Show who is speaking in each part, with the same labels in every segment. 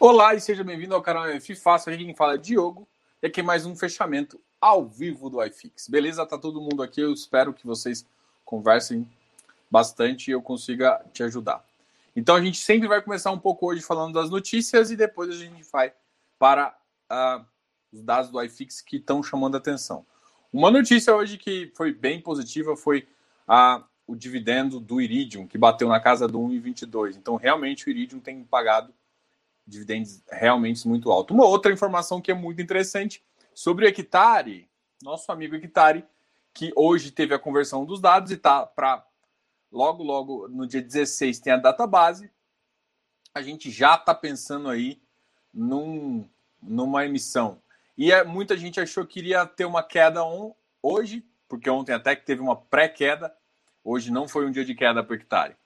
Speaker 1: Olá e seja bem-vindo ao canal F Fácil. Aqui quem fala é Diogo e aqui é mais um fechamento ao vivo do iFix. Beleza? Tá todo mundo aqui. Eu espero que vocês conversem bastante e eu consiga te ajudar. Então a gente sempre vai começar um pouco hoje falando das notícias e depois a gente vai para uh, os dados do iFix que estão chamando a atenção. Uma notícia hoje que foi bem positiva foi a, o dividendo do Iridium, que bateu na casa do 1,22. Então, realmente, o Iridium tem pagado dividendos realmente muito altos. Uma outra informação que é muito interessante sobre o Hectare, nosso amigo Hectare, que hoje teve a conversão dos dados e está para logo, logo no dia 16 tem a data base. A gente já está pensando aí num, numa emissão e é, muita gente achou que iria ter uma queda on, hoje, porque ontem até que teve uma pré-queda. Hoje não foi um dia de queda o hectare.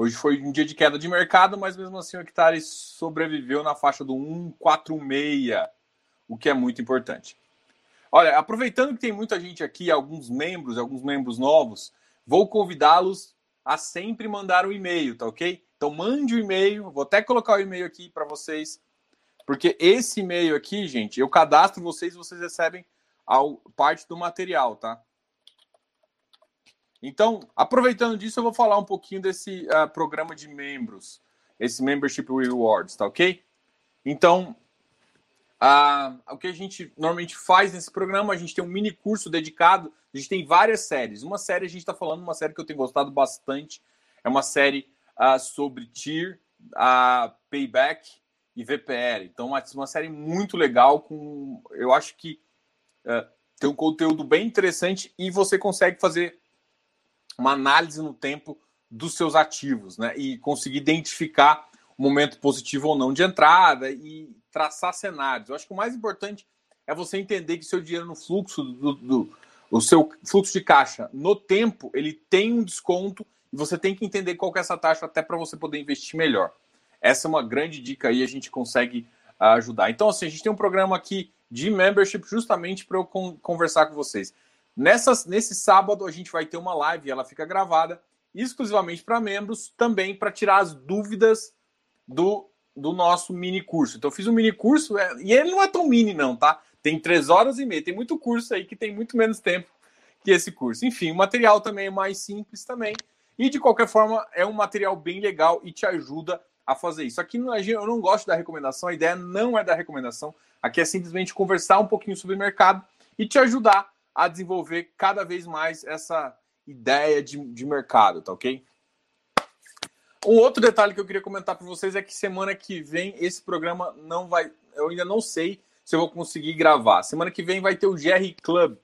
Speaker 1: Hoje foi um dia de queda de mercado, mas mesmo assim o hectare sobreviveu na faixa do 146, o que é muito importante. Olha, aproveitando que tem muita gente aqui, alguns membros, alguns membros novos, vou convidá-los a sempre mandar um e-mail, tá ok? Então mande o um e-mail, vou até colocar o e-mail aqui para vocês porque esse e-mail aqui, gente, eu cadastro vocês e vocês recebem a parte do material, tá? Então, aproveitando disso, eu vou falar um pouquinho desse uh, programa de membros, esse Membership Rewards, tá ok? Então, uh, o que a gente normalmente faz nesse programa, a gente tem um mini curso dedicado, a gente tem várias séries. Uma série a gente está falando, uma série que eu tenho gostado bastante, é uma série uh, sobre Tier, a Payback, e VPL. Então, uma, uma série muito legal, com eu acho que é, tem um conteúdo bem interessante e você consegue fazer uma análise no tempo dos seus ativos, né? E conseguir identificar o momento positivo ou não de entrada e traçar cenários. Eu acho que o mais importante é você entender que seu dinheiro no fluxo do, do o seu fluxo de caixa no tempo ele tem um desconto e você tem que entender qual que é essa taxa até para você poder investir melhor. Essa é uma grande dica aí, a gente consegue uh, ajudar. Então, assim, a gente tem um programa aqui de membership justamente para eu con conversar com vocês. Nessas, nesse sábado, a gente vai ter uma live, ela fica gravada exclusivamente para membros, também para tirar as dúvidas do, do nosso mini curso. Então, eu fiz um mini curso, é, e ele não é tão mini, não, tá? Tem três horas e meia, tem muito curso aí que tem muito menos tempo que esse curso. Enfim, o material também é mais simples também. E de qualquer forma, é um material bem legal e te ajuda a fazer isso. Aqui eu não gosto da recomendação, a ideia não é da recomendação, aqui é simplesmente conversar um pouquinho sobre o mercado e te ajudar a desenvolver cada vez mais essa ideia de, de mercado, tá ok? Um outro detalhe que eu queria comentar para vocês é que semana que vem esse programa não vai. Eu ainda não sei se eu vou conseguir gravar. Semana que vem vai ter o GR Club,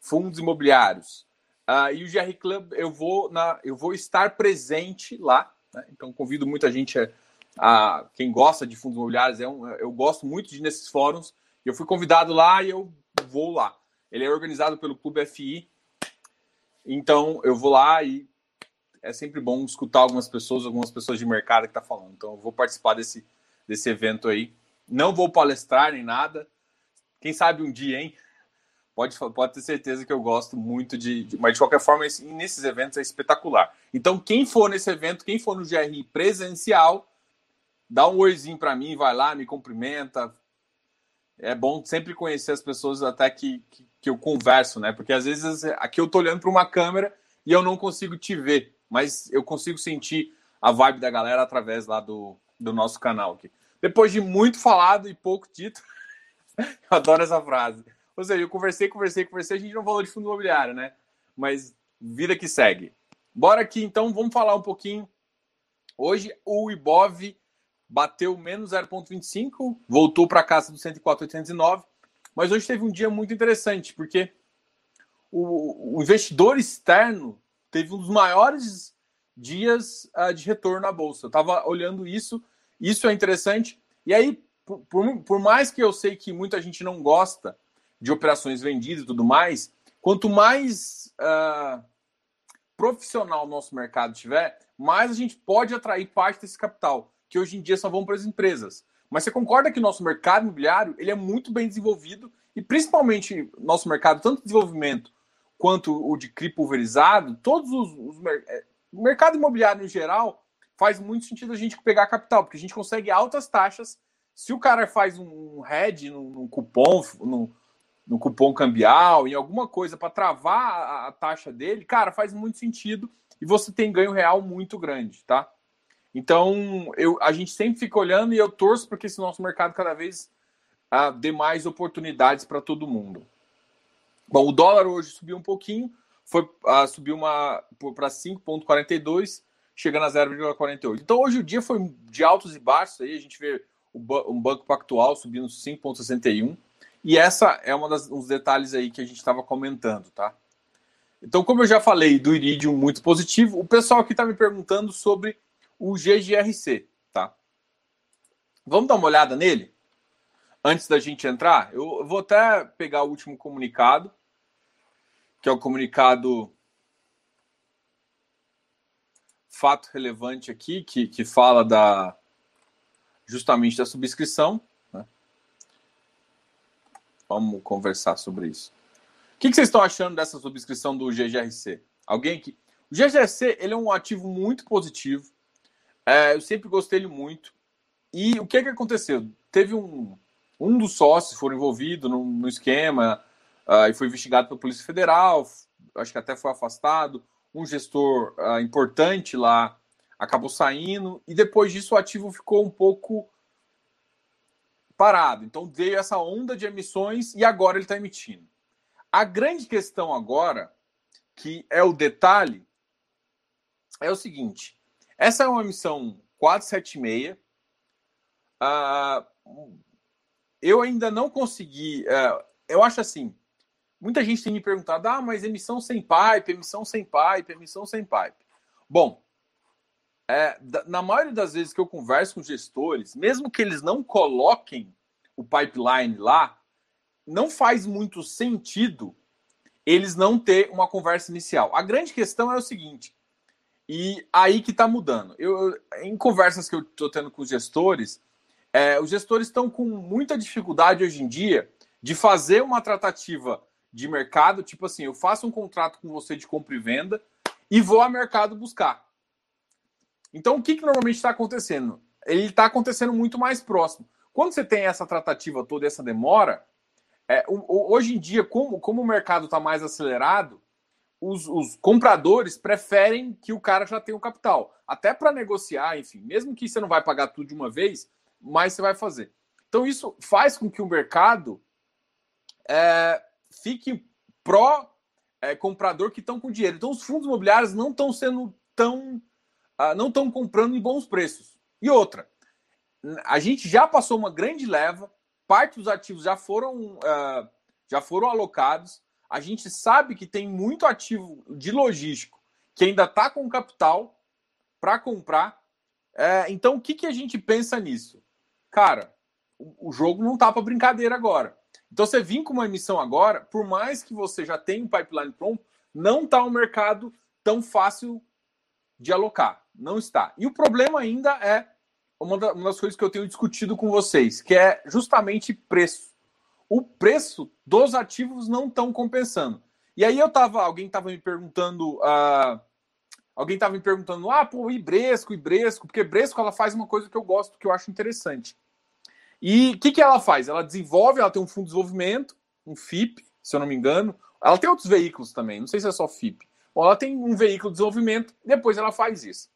Speaker 1: Fundos Imobiliários. Uh, e o GR Club eu vou, na, eu vou estar presente lá. Né? Então convido muita gente a a, quem gosta de fundos imobiliários, é um, eu gosto muito de nesses fóruns. Eu fui convidado lá e eu vou lá. Ele é organizado pelo Clube FI, então eu vou lá e é sempre bom escutar algumas pessoas, algumas pessoas de mercado que tá falando. Então eu vou participar desse, desse evento aí. Não vou palestrar nem nada. Quem sabe um dia, hein? Pode, pode ter certeza que eu gosto muito de, de, Mas de qualquer forma, esse, nesses eventos é espetacular. Então, quem for nesse evento, quem for no GRI presencial, dá um oizinho para mim, vai lá, me cumprimenta. É bom sempre conhecer as pessoas até que, que, que eu converso, né? Porque às vezes aqui eu tô olhando para uma câmera e eu não consigo te ver, mas eu consigo sentir a vibe da galera através lá do, do nosso canal aqui. Depois de muito falado e pouco dito, eu adoro essa frase. Ou seja, eu conversei, conversei, conversei, a gente não falou de fundo imobiliário, né? Mas vida que segue. Bora aqui então, vamos falar um pouquinho. Hoje o Ibov bateu menos 0,25, voltou para casa do 104,809, mas hoje teve um dia muito interessante, porque o, o investidor externo teve um dos maiores dias uh, de retorno na bolsa. Eu estava olhando isso, isso é interessante. E aí, por, por, por, mais que eu sei que muita gente não gosta de operações vendidas e tudo mais, quanto mais uh, profissional o nosso mercado tiver, mais a gente pode atrair parte desse capital que hoje em dia só vão para as empresas. Mas você concorda que o nosso mercado imobiliário ele é muito bem desenvolvido e principalmente nosso mercado, tanto de desenvolvimento quanto o de CRI pulverizado, todos os, os é, o mercado imobiliário em geral faz muito sentido a gente pegar capital, porque a gente consegue altas taxas. Se o cara faz um head num, cupom, no, no cupom cambial, em alguma coisa para travar a, a taxa dele, cara, faz muito sentido e você tem ganho real muito grande, tá? Então, eu, a gente sempre fica olhando e eu torço para que esse nosso mercado cada vez uh, dê mais oportunidades para todo mundo. Bom, o dólar hoje subiu um pouquinho, foi uh, subiu para 5,42, chegando a 0,48. Então, hoje o dia foi de altos e baixos, aí a gente vê o, um banco pactual subindo 5,61. E essa é uma das, detalhes aí que a gente estava comentando, tá? Então, como eu já falei do Iridium muito positivo, o pessoal aqui está me perguntando sobre o GGRC, tá? Vamos dar uma olhada nele? Antes da gente entrar, eu vou até pegar o último comunicado, que é o comunicado fato relevante aqui, que, que fala da justamente da subscrição. Né? Vamos conversar sobre isso. O que, que, vocês estão achando dessa subscrição do GGRC? Alguém que. O GGRC ele é um ativo muito positivo. É, eu sempre gostei dele muito. E o que, que aconteceu? Teve um, um dos sócios foram envolvido no, no esquema uh, e foi investigado pela Polícia Federal. Acho que até foi afastado. Um gestor uh, importante lá acabou saindo e depois disso o ativo ficou um pouco parado. Então veio essa onda de emissões e agora ele está emitindo. A grande questão agora, que é o detalhe, é o seguinte: essa é uma missão 476. Uh, eu ainda não consegui. Uh, eu acho assim. Muita gente tem me perguntado: ah, mas emissão sem pipe, emissão sem pipe, emissão sem pipe. Bom, é, na maioria das vezes que eu converso com gestores, mesmo que eles não coloquem o pipeline lá, não faz muito sentido eles não ter uma conversa inicial. A grande questão é o seguinte: e aí que está mudando. Eu, em conversas que eu estou tendo com os gestores, é, os gestores estão com muita dificuldade hoje em dia de fazer uma tratativa de mercado, tipo assim, eu faço um contrato com você de compra e venda e vou ao mercado buscar. Então, o que, que normalmente está acontecendo? Ele está acontecendo muito mais próximo. Quando você tem essa tratativa toda, essa demora, é, hoje em dia, como, como o mercado está mais acelerado, os, os, compradores preferem que o cara já tenha o capital. Até para negociar, enfim, mesmo que você não vai pagar tudo de uma vez, mas você vai fazer. Então, isso faz com que o mercado é, fique pró é, comprador que estão com dinheiro. Então, os fundos imobiliários não estão sendo tão. Uh, não estão comprando em bons preços. E outra, a gente já passou uma grande leva, parte dos ativos já foram, uh, já foram alocados a gente sabe que tem muito ativo de logístico que ainda está com capital para comprar. É, então, o que, que a gente pensa nisso? Cara, o, o jogo não está para brincadeira agora. Então, você vir com uma emissão agora, por mais que você já tenha um pipeline pronto, não está um mercado tão fácil de alocar. Não está. E o problema ainda é uma das coisas que eu tenho discutido com vocês, que é justamente preço o preço dos ativos não estão compensando. E aí eu tava, alguém tava me perguntando, uh, alguém tava me perguntando, ah, pô, e Bresco, e Bresco, porque Bresco ela faz uma coisa que eu gosto, que eu acho interessante. E o que, que ela faz? Ela desenvolve, ela tem um fundo de desenvolvimento, um FIP, se eu não me engano. Ela tem outros veículos também, não sei se é só FIP. Bom, ela tem um veículo de desenvolvimento, depois ela faz isso.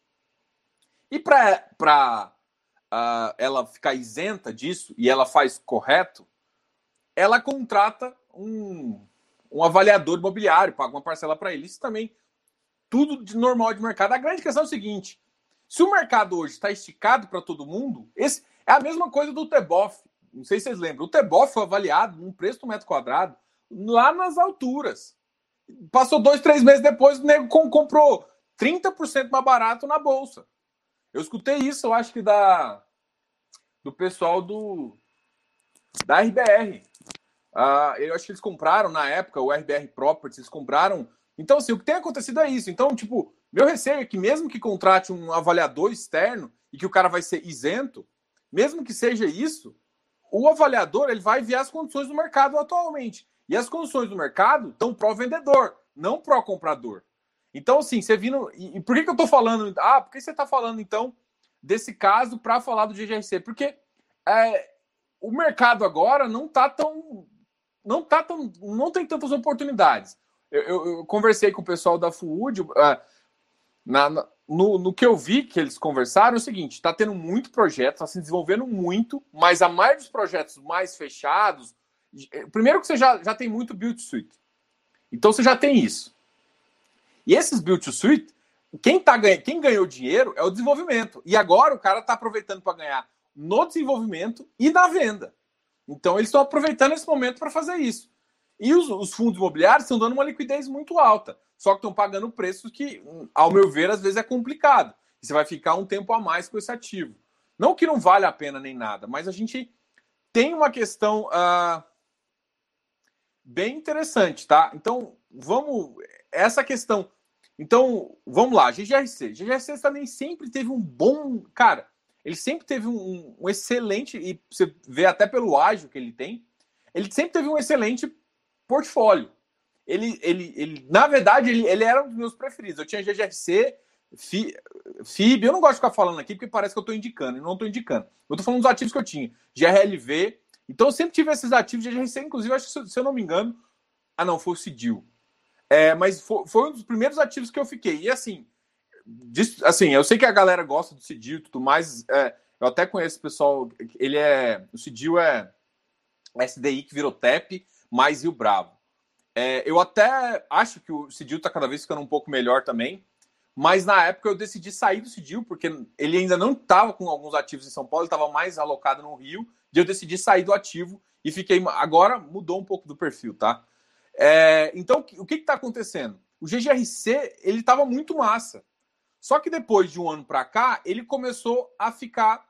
Speaker 1: E para uh, ela ficar isenta disso e ela faz correto, ela contrata um, um avaliador imobiliário, paga uma parcela para ele. Isso também, tudo de normal de mercado. A grande questão é o seguinte: se o mercado hoje está esticado para todo mundo, esse é a mesma coisa do Teboff. Não sei se vocês lembram. O Teboff foi avaliado num preço do metro quadrado lá nas alturas. Passou dois, três meses depois, o nego comprou 30% mais barato na bolsa. Eu escutei isso, eu acho que da do pessoal do da RBR. Uh, eu acho que eles compraram na época o RBR Properties, eles compraram. Então, assim, o que tem acontecido é isso. Então, tipo, meu receio é que mesmo que contrate um avaliador externo e que o cara vai ser isento, mesmo que seja isso, o avaliador ele vai ver as condições do mercado atualmente. E as condições do mercado estão pró-vendedor, não pró-comprador. Então, assim, você vindo. E, por que, que eu tô falando? Ah, por que você tá falando, então, desse caso para falar do GGRC? Porque é, o mercado agora não tá tão. Não tá tão. Não tem tantas oportunidades. Eu, eu, eu conversei com o pessoal da Food. Uh, na, na no, no, que eu vi que eles conversaram, é o seguinte: está tendo muito projeto, está se desenvolvendo muito, mas a maioria dos projetos mais fechados. Primeiro que você já, já tem muito build suite. Então você já tem isso. E esses build suite, quem, tá, quem ganhou dinheiro é o desenvolvimento. E agora o cara está aproveitando para ganhar no desenvolvimento e na venda. Então eles estão aproveitando esse momento para fazer isso. E os, os, fundos imobiliários estão dando uma liquidez muito alta. Só que estão pagando preços que, ao meu ver, às vezes é complicado. E você vai ficar um tempo a mais com esse ativo. Não que não vale a pena nem nada, mas a gente tem uma questão uh, bem interessante, tá? Então, vamos essa questão. Então, vamos lá, GGRC. GGRC também sempre teve um bom. Cara, ele sempre teve um, um, excelente. E você vê até pelo ágio que ele tem, ele sempre teve um excelente portfólio. Ele, ele, ele na verdade, ele, ele era um dos meus preferidos. Eu tinha GGRC, FIB. Eu não gosto de ficar falando aqui porque parece que eu estou indicando. Eu não estou indicando. Eu estou falando dos ativos que eu tinha. GRLV. Então, eu sempre tive esses ativos. GGRC, inclusive, acho que se eu não me engano. Ah, não, foi o Cidil. É, mas foi, foi, um dos primeiros ativos que eu fiquei. E assim, assim, eu sei que a galera gosta do Cidil e tudo mais. É, eu até conheço o pessoal. Ele é. O Cidil é SDI que virou TEP, mais Rio Bravo. É, eu até acho que o Cidil está cada vez ficando um pouco melhor também. Mas na época eu decidi sair do Cidil, porque ele ainda não estava com alguns ativos em São Paulo, estava mais alocado no Rio, e eu decidi sair do ativo e fiquei. Agora mudou um pouco do perfil, tá? É, então, o que está acontecendo? O GGRC ele estava muito massa. Só que depois de um ano para cá, ele começou a ficar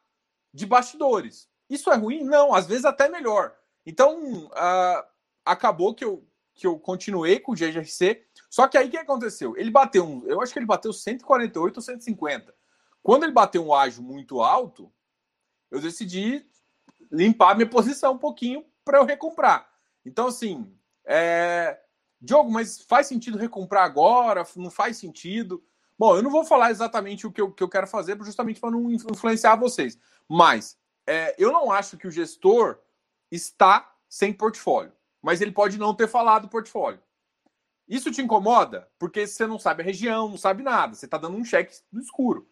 Speaker 1: de bastidores. Isso é ruim? Não, às vezes até melhor. Então, uh, acabou que eu, que eu continuei com o GGRC. Só que aí o que aconteceu? Ele bateu um. Eu acho que ele bateu 148 ou 150. Quando ele bateu um ágio muito alto, eu decidi limpar minha posição um pouquinho para eu recomprar. Então, assim, é... Diogo, mas faz sentido recomprar agora? Não faz sentido? Bom, eu não vou falar exatamente o que eu, que eu quero fazer, justamente para não influenciar vocês. Mas é, eu não acho que o gestor está sem portfólio. Mas ele pode não ter falado portfólio. Isso te incomoda? Porque você não sabe a região, não sabe nada. Você está dando um cheque no escuro.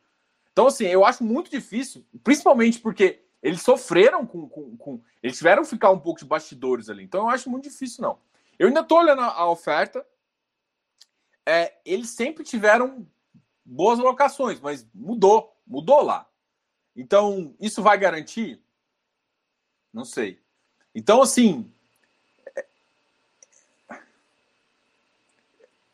Speaker 1: Então, assim, eu acho muito difícil, principalmente porque eles sofreram com, com, com. Eles tiveram que ficar um pouco de bastidores ali. Então, eu acho muito difícil, não. Eu ainda estou olhando a oferta. É, eles sempre tiveram boas locações, mas mudou, mudou lá. Então, isso vai garantir? Não sei. Então, assim.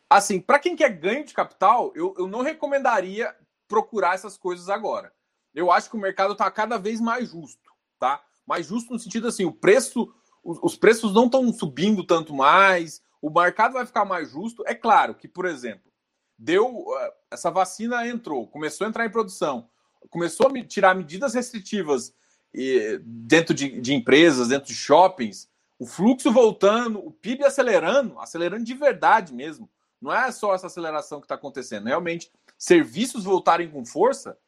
Speaker 1: Assim, para quem quer ganho de capital, eu, eu não recomendaria procurar essas coisas agora. Eu acho que o mercado está cada vez mais justo, tá? Mais justo no sentido assim, o preço os preços não estão subindo tanto mais, o mercado vai ficar mais justo. É claro que, por exemplo, deu eh, essa vacina entrou, começou a entrar em produção, começou a tirar medidas restritivas dentro de, de empresas, dentro de shoppings, o fluxo voltando, o PIB acelerando, acelerando de verdade mesmo. Não é só essa aceleração que está acontecendo, realmente serviços voltarem com força.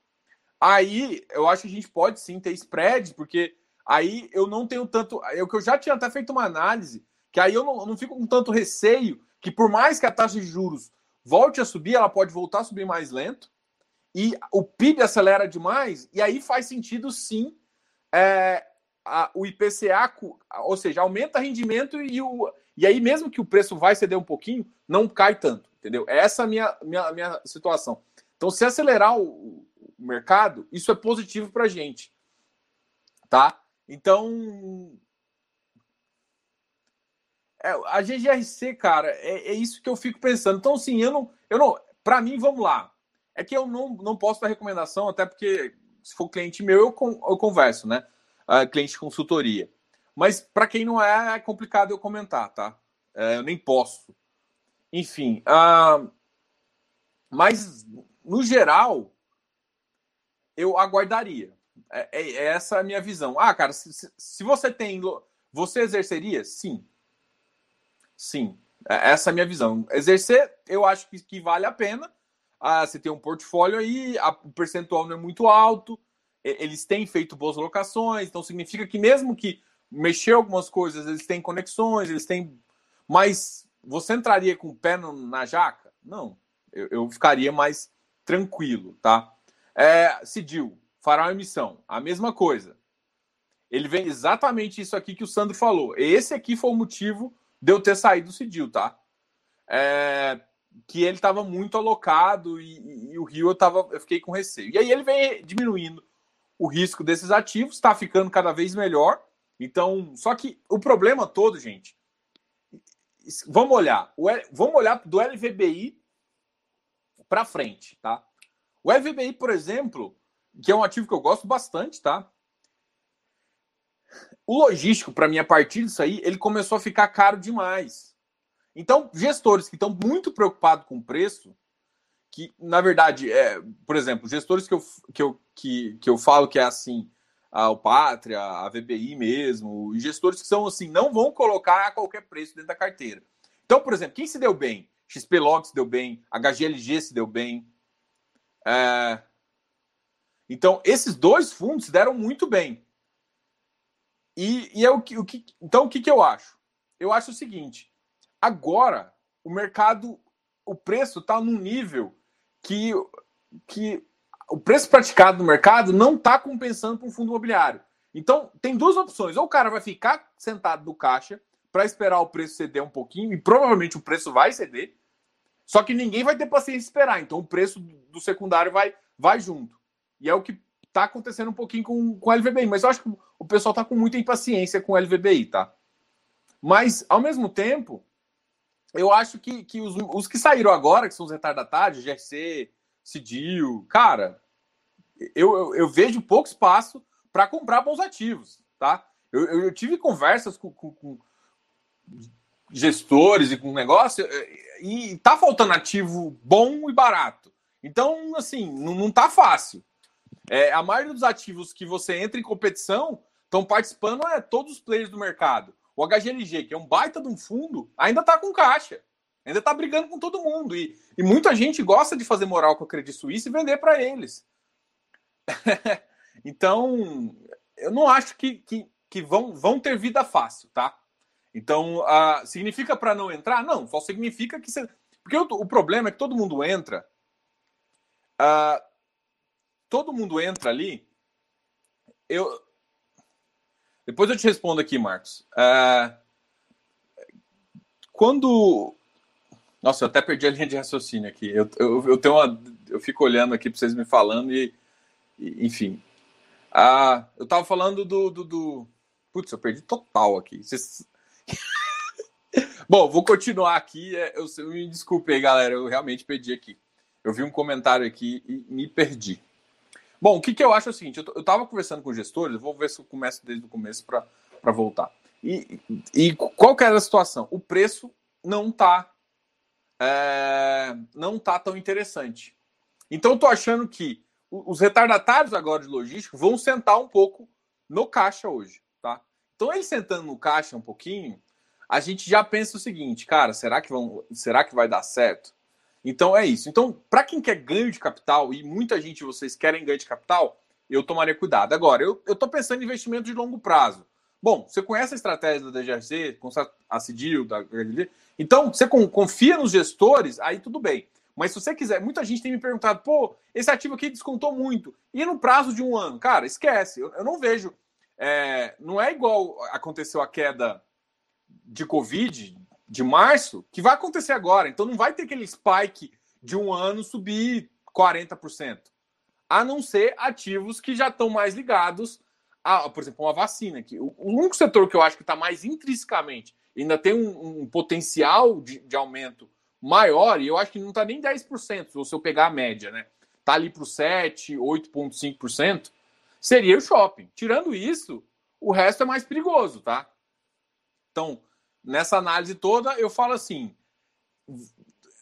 Speaker 1: Aí eu acho que a gente pode sim ter spread, porque aí eu não tenho tanto. Eu que eu já tinha até feito uma análise, que aí eu não, eu não fico com tanto receio que, por mais que a taxa de juros volte a subir, ela pode voltar a subir mais lento, e o PIB acelera demais, e aí faz sentido sim é, a, o IPCA, ou seja, aumenta rendimento e, o, e aí, mesmo que o preço vai ceder um pouquinho, não cai tanto, entendeu? Essa é a minha, minha, minha situação. Então, se acelerar o, o mercado, isso é positivo para a gente, tá? Então, é, a GGRC, cara, é, é, isso que eu fico pensando. Então, assim, eu não. Eu não para mim, vamos lá. É que eu não, não posso dar recomendação, até porque, se for cliente meu, eu, eu converso, né? Uh, cliente de consultoria. Mas para quem não é, é complicado eu comentar, tá? É, eu nem posso. Enfim. Uh, mas, no geral, eu aguardaria. É, é, é essa a minha visão. Ah, cara, se, se você tem. Você exerceria? Sim. Sim. É, essa é a minha visão. Exercer, eu acho que, que vale a pena. Ah, você tem um portfólio aí, a, o percentual não é muito alto, eles têm feito boas locações, então significa que mesmo que mexer algumas coisas, eles têm conexões, eles têm. Mas você entraria com o pé na jaca? Não. Eu, eu, ficaria mais tranquilo, tá? É, Cidil, fará emissão. A mesma coisa. Ele vem exatamente isso aqui que o Sandro falou. Esse aqui foi o motivo de eu ter saído do Cidil, tá? É, que ele estava muito alocado e, e, o Rio eu, tava, eu fiquei com receio. E aí ele vem diminuindo o risco desses ativos, está ficando cada vez melhor. Então, só que o problema todo, gente, vamos olhar, o, vamos olhar do LVBI para frente, tá? O LVBI, por exemplo, que é um ativo que eu gosto bastante, tá? O logístico, para mim, a partir disso aí, ele começou a ficar caro demais. Então, gestores que estão muito preocupados com o preço, que, na verdade, é, por exemplo, gestores que eu, que eu, que, que eu falo que é assim, a, Pátria, a VBI mesmo, e gestores que são assim, não vão colocar a qualquer preço dentro da carteira. Então, por exemplo, quem se deu bem? XP Log se deu bem, HGLG se deu bem. É... Então, esses dois fundos se deram muito bem. E, e é o que, o que. Então, o que, que eu acho? Eu acho o seguinte: agora o mercado, o preço está num nível que, que o preço praticado no mercado não está compensando para um fundo imobiliário. Então, tem duas opções. Ou o cara vai ficar sentado no caixa para esperar o preço ceder um pouquinho, e provavelmente o preço vai ceder, só que ninguém vai ter paciência de esperar. Então, o preço do secundário vai, vai junto. E é o que está acontecendo um pouquinho com, com o LVBI. Mas eu acho que o pessoal está com muita impaciência com o LVBI, tá? Mas, ao mesmo tempo, eu acho que, que os, os que saíram agora, que são os retardatários, GRC, Cidil, cara, eu, eu, eu, vejo pouco espaço para comprar bons ativos, tá? Eu, eu, eu tive conversas com, com, com, gestores e com negócio e tá faltando ativo bom e barato. Então, assim, não, não tá fácil. É, a maioria dos ativos que você entra em competição estão participando é todos os players do mercado. O HGLG, que é um baita de um fundo, ainda está com caixa. Ainda está brigando com todo mundo. E, e muita gente gosta de fazer moral com a Credit Suisse e vender para eles. então, eu não acho que, que, que, vão, vão ter vida fácil, tá? Então, significa para não entrar? Não, só significa que você. Porque o, o problema é que todo mundo entra. Uh, todo mundo entra ali. Eu, depois eu te respondo aqui, Marcos. Uh, quando. Nossa, eu até perdi a linha de raciocínio aqui. Eu, eu, eu tenho uma. Eu fico olhando aqui para vocês me falando e. e enfim. Uh, eu estava falando do, do, do. Putz, eu perdi total aqui. Vocês... Bom, vou continuar aqui. É, eu, eu, me desculpe aí, galera. Eu realmente perdi aqui. Eu vi um comentário aqui e me perdi. Bom, o que, que eu acho é o seguinte: eu estava conversando com gestores, eu vou ver se eu começo desde o começo para voltar. E, e qual que era a situação? O preço não está é, não tá tão interessante. Então, eu estou achando que os retardatários agora de logística vão sentar um pouco no caixa hoje, tá? Então, eles sentando no caixa um pouquinho, a gente já pensa o seguinte, cara, será que, vão, será que vai dar certo? Então é isso. Então, para quem quer ganho de capital, e muita gente vocês querem ganho de capital, eu tomaria cuidado. Agora, eu estou pensando em investimento de longo prazo. Bom, você conhece a estratégia da DGRC, a Cidil, da então você confia nos gestores, aí tudo bem. Mas se você quiser, muita gente tem me perguntado, pô, esse ativo aqui descontou muito. E no prazo de um ano? Cara, esquece. Eu, eu não vejo. É, não é igual aconteceu a queda de Covid, de março, que vai acontecer agora. Então não vai ter aquele spike de um ano subir 40%. A não ser ativos que já estão mais ligados a, por exemplo, uma vacina. Que o, único setor que eu acho que está mais intrinsecamente ainda tem um, um potencial de, de, aumento maior, e eu acho que não está nem 10%, se eu pegar a média, né? Está ali para o 7%, 8,5%, seria o shopping. Tirando isso, o resto é mais perigoso, tá? Então, nessa análise toda, eu falo assim: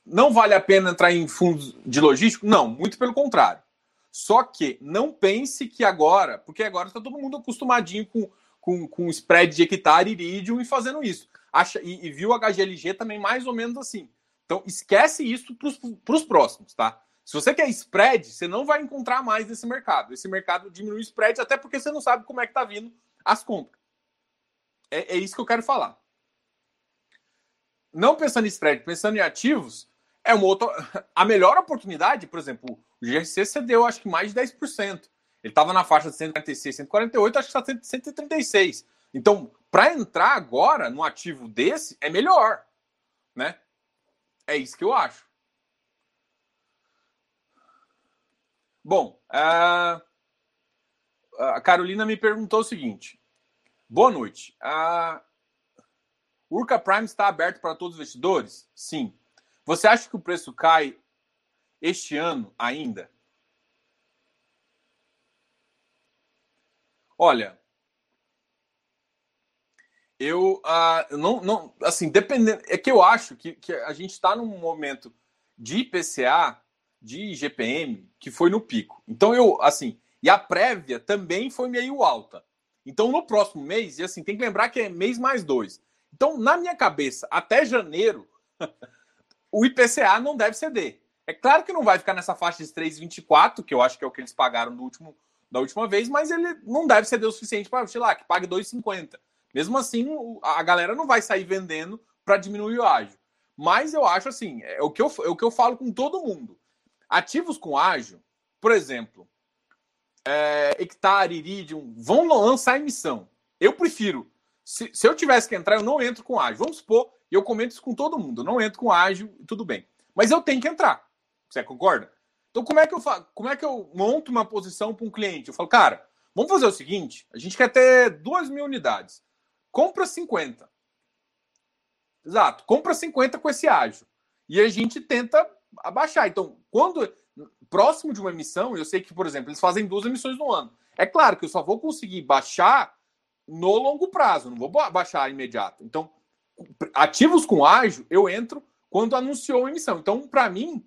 Speaker 1: não vale a pena entrar em fundos de logístico? Não, muito pelo contrário. Só que não pense que agora, porque agora está todo mundo acostumadinho com, com, com spread de hectare iridium e fazendo isso. Acha, e, e viu o HGLG também mais ou menos assim. Então, esquece isso para os próximos, tá? Se você quer spread, você não vai encontrar mais nesse mercado. Esse mercado diminui o spread, até porque você não sabe como é que tá vindo as compras. É, é isso que eu quero falar. Não pensando em spread, pensando em ativos, é uma outra. A melhor oportunidade, por exemplo, o GRC cedeu acho que mais de 10%. Ele estava na faixa de 146, 148, acho que está 136. Então, para entrar agora no ativo desse, é melhor. Né? É isso que eu acho. Bom, a Carolina me perguntou o seguinte: boa noite. A Urca Prime está aberto para todos os investidores? Sim. Você acha que o preço cai este ano ainda? Olha, eu uh, não, não, assim, dependendo, é que eu acho que, que a gente está num momento de IPCA de GPM que foi no pico. Então eu, assim, e a prévia também foi meio alta. Então no próximo mês, e assim, tem que lembrar que é mês mais dois. Então, na minha cabeça, até janeiro, o IPCA não deve ceder. É claro que não vai ficar nessa faixa de 3,24, que eu acho que é o que eles pagaram no último, da última vez, mas ele não deve ceder o suficiente para, sei lá, que pague 2,50. Mesmo assim, a galera não vai sair vendendo para diminuir o ágio. Mas eu acho assim, é o que eu, é o que eu falo com todo mundo. Ativos com ágio, por exemplo, é, hectare, iridium, vão lançar emissão. Eu prefiro. Se, se eu tivesse que entrar, eu não entro com ágio. Vamos supor, eu comento isso com todo mundo, não entro com ágio, tudo bem. Mas eu tenho que entrar. Você concorda? Então, como é que eu, como é que eu monto uma posição para um cliente? Eu falo, cara, vamos fazer o seguinte: a gente quer ter duas mil unidades. Compra 50. Exato, compra 50 com esse ágio. E a gente tenta abaixar. Então, quando próximo de uma emissão, eu sei que, por exemplo, eles fazem duas emissões no ano. É claro que eu só vou conseguir baixar no longo prazo, não vou baixar imediato. Então, ativos com ágio, eu entro quando anunciou a emissão. Então, para mim,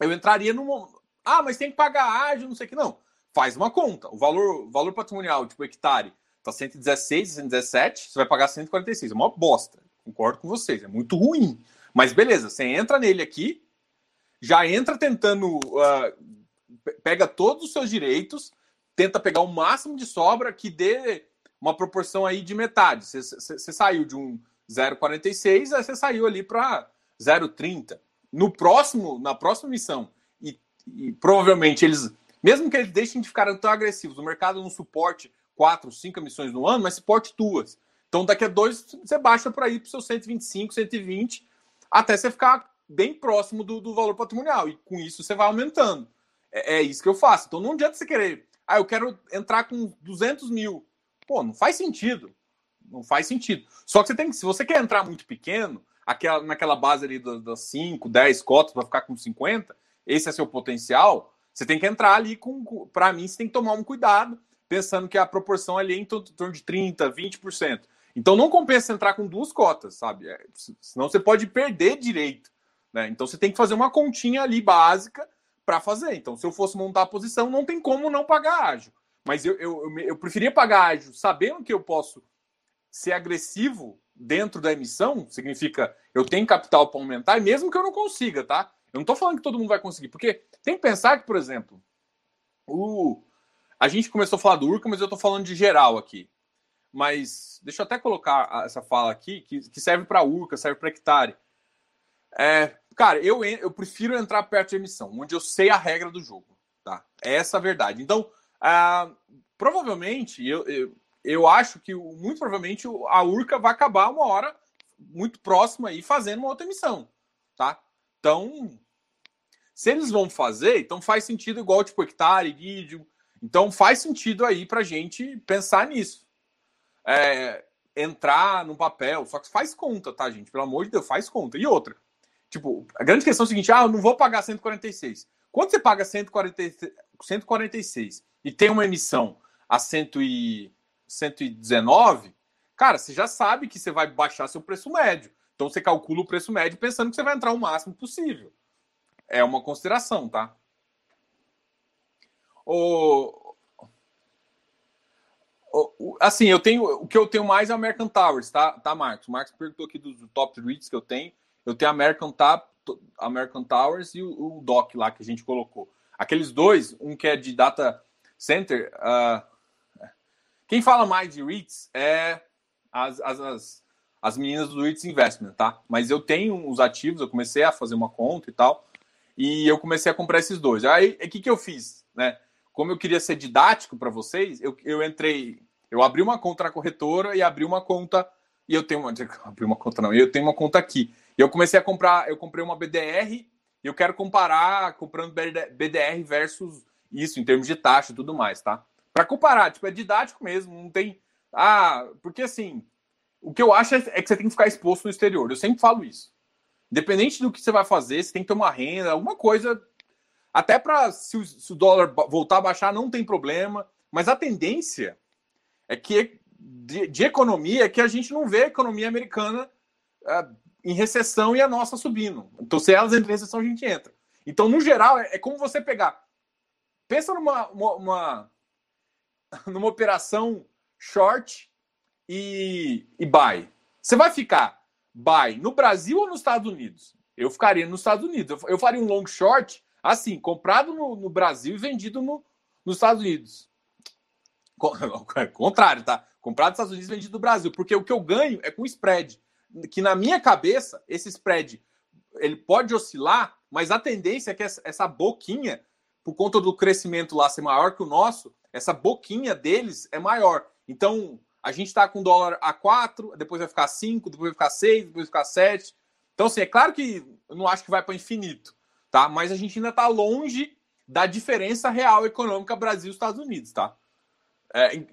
Speaker 1: eu entraria no. Ah, mas tem que pagar ágio, não sei o que. Não. Faz uma conta. O valor, valor patrimonial, tipo hectare, tá 116, 117, você vai pagar 146. É uma bosta. Concordo com vocês. É muito ruim. Mas beleza, você entra nele aqui, já entra tentando. Uh, pega todos os seus direitos, tenta pegar o máximo de sobra que dê uma proporção aí de metade. Você, você, saiu de um 0,46, aí você saiu ali para 0,30. No próximo, na próxima missão, e, e, provavelmente eles, mesmo que eles deixem de ficar tão agressivos, o mercado não suporte 4, 5 emissões no ano, mas suporte duas. Então daqui a dois você baixa por aí para o seu 125, 120, até você ficar bem próximo do, do valor patrimonial. E com isso você vai aumentando. É, é, isso que eu faço. Então não adianta você querer. Ah, eu quero entrar com 200 mil. Pô, não faz sentido. Não faz sentido. Só que você tem que, se você quer entrar muito pequeno, aquela, naquela base ali das 5, 10 cotas para ficar com 50, esse é seu potencial, você tem que entrar ali com. Para mim, você tem que tomar um cuidado, pensando que a proporção ali é em torno de 30%, 20%. Então não compensa entrar com duas cotas, sabe? É, senão você pode perder direito. Né? Então você tem que fazer uma continha ali básica para fazer. Então, se eu fosse montar a posição, não tem como não pagar ágio. Mas eu, eu, eu, eu preferia pagar ágio sabendo que eu posso ser agressivo dentro da emissão, significa eu tenho capital para aumentar, e mesmo que eu não consiga, tá? Eu não estou falando que todo mundo vai conseguir, porque tem que pensar que, por exemplo, o... a gente começou a falar do Urca, mas eu estou falando de geral aqui. Mas deixa eu até colocar essa fala aqui, que, que serve para Urca, serve para hectare. É, cara, eu, eu prefiro entrar perto de emissão, onde eu sei a regra do jogo. Tá? É essa a verdade. Então, ah, provavelmente, eu, eu, eu, acho que muito provavelmente a Urca vai acabar uma hora muito próxima aí fazendo uma outra emissão. Tá? Então, se eles vão fazer, então faz sentido igual tipo hectare, vídeo. Então faz sentido aí pra gente pensar nisso. É, entrar no papel, só que faz conta, tá, gente? Pelo amor de Deus, faz conta. E outra, Tipo, a grande questão é seguinte: ah, eu não vou pagar 146. Quando você paga 140, 146 e tem uma emissão a 100 e, 119, cara, você já sabe que você vai baixar seu preço médio. Então você calcula o preço médio pensando que você vai entrar o máximo possível. É uma consideração, tá? O, assim, eu tenho. O que eu tenho mais é American Towers, tá, tá Marcos? O Marcos perguntou aqui dos top REITs que eu tenho. Eu tenho American, Ta American Towers e o, o DOC lá que a gente colocou. Aqueles dois, um que é de data center. Uh, quem fala mais de REITs é as, as, as, as meninas do REITs Investment, tá? Mas eu tenho os ativos, eu comecei a fazer uma conta e tal. E eu comecei a comprar esses dois. Aí, o que, que eu fiz, né? Como eu queria ser didático para vocês, eu, eu entrei, eu abri uma conta na corretora e abri uma conta e eu tenho uma, abri uma conta não, eu tenho uma conta aqui. E eu comecei a comprar, eu comprei uma BDR e eu quero comparar comprando BDR versus isso em termos de taxa e tudo mais, tá? Para comparar, tipo, é didático mesmo, não tem ah, porque assim, o que eu acho é, é que você tem que ficar exposto no exterior. Eu sempre falo isso. Independente do que você vai fazer, você tem que ter uma renda, alguma coisa até para se, se, o dólar voltar a baixar, não tem problema. Mas a tendência é que de, de economia é que a gente não vê a economia americana uh, em recessão e a nossa subindo. Então, se elas entram em recessão, a gente entra. Então, no geral, é, é como você pegar. Pensa numa, uma, uma, numa operação short e, e buy. Você vai ficar buy no Brasil ou nos Estados Unidos? Eu ficaria nos Estados Unidos. Eu, faria um long short Assim, comprado no, no Brasil e vendido no, nos Estados Unidos. Contrário, tá? Comprado nos Estados Unidos e vendido no Brasil. Porque o que eu ganho é com spread. Que na minha cabeça, esse spread ele pode oscilar, mas a tendência é que essa boquinha, por conta do crescimento lá ser maior que o nosso, essa boquinha deles é maior. Então, a gente está com dólar a 4, depois vai ficar 5, depois vai ficar 6, depois vai ficar 7. Então, assim, é claro que eu não acho que vai para infinito tá? Mas a gente ainda está longe da diferença real econômica Brasil e Estados Unidos, tá? É,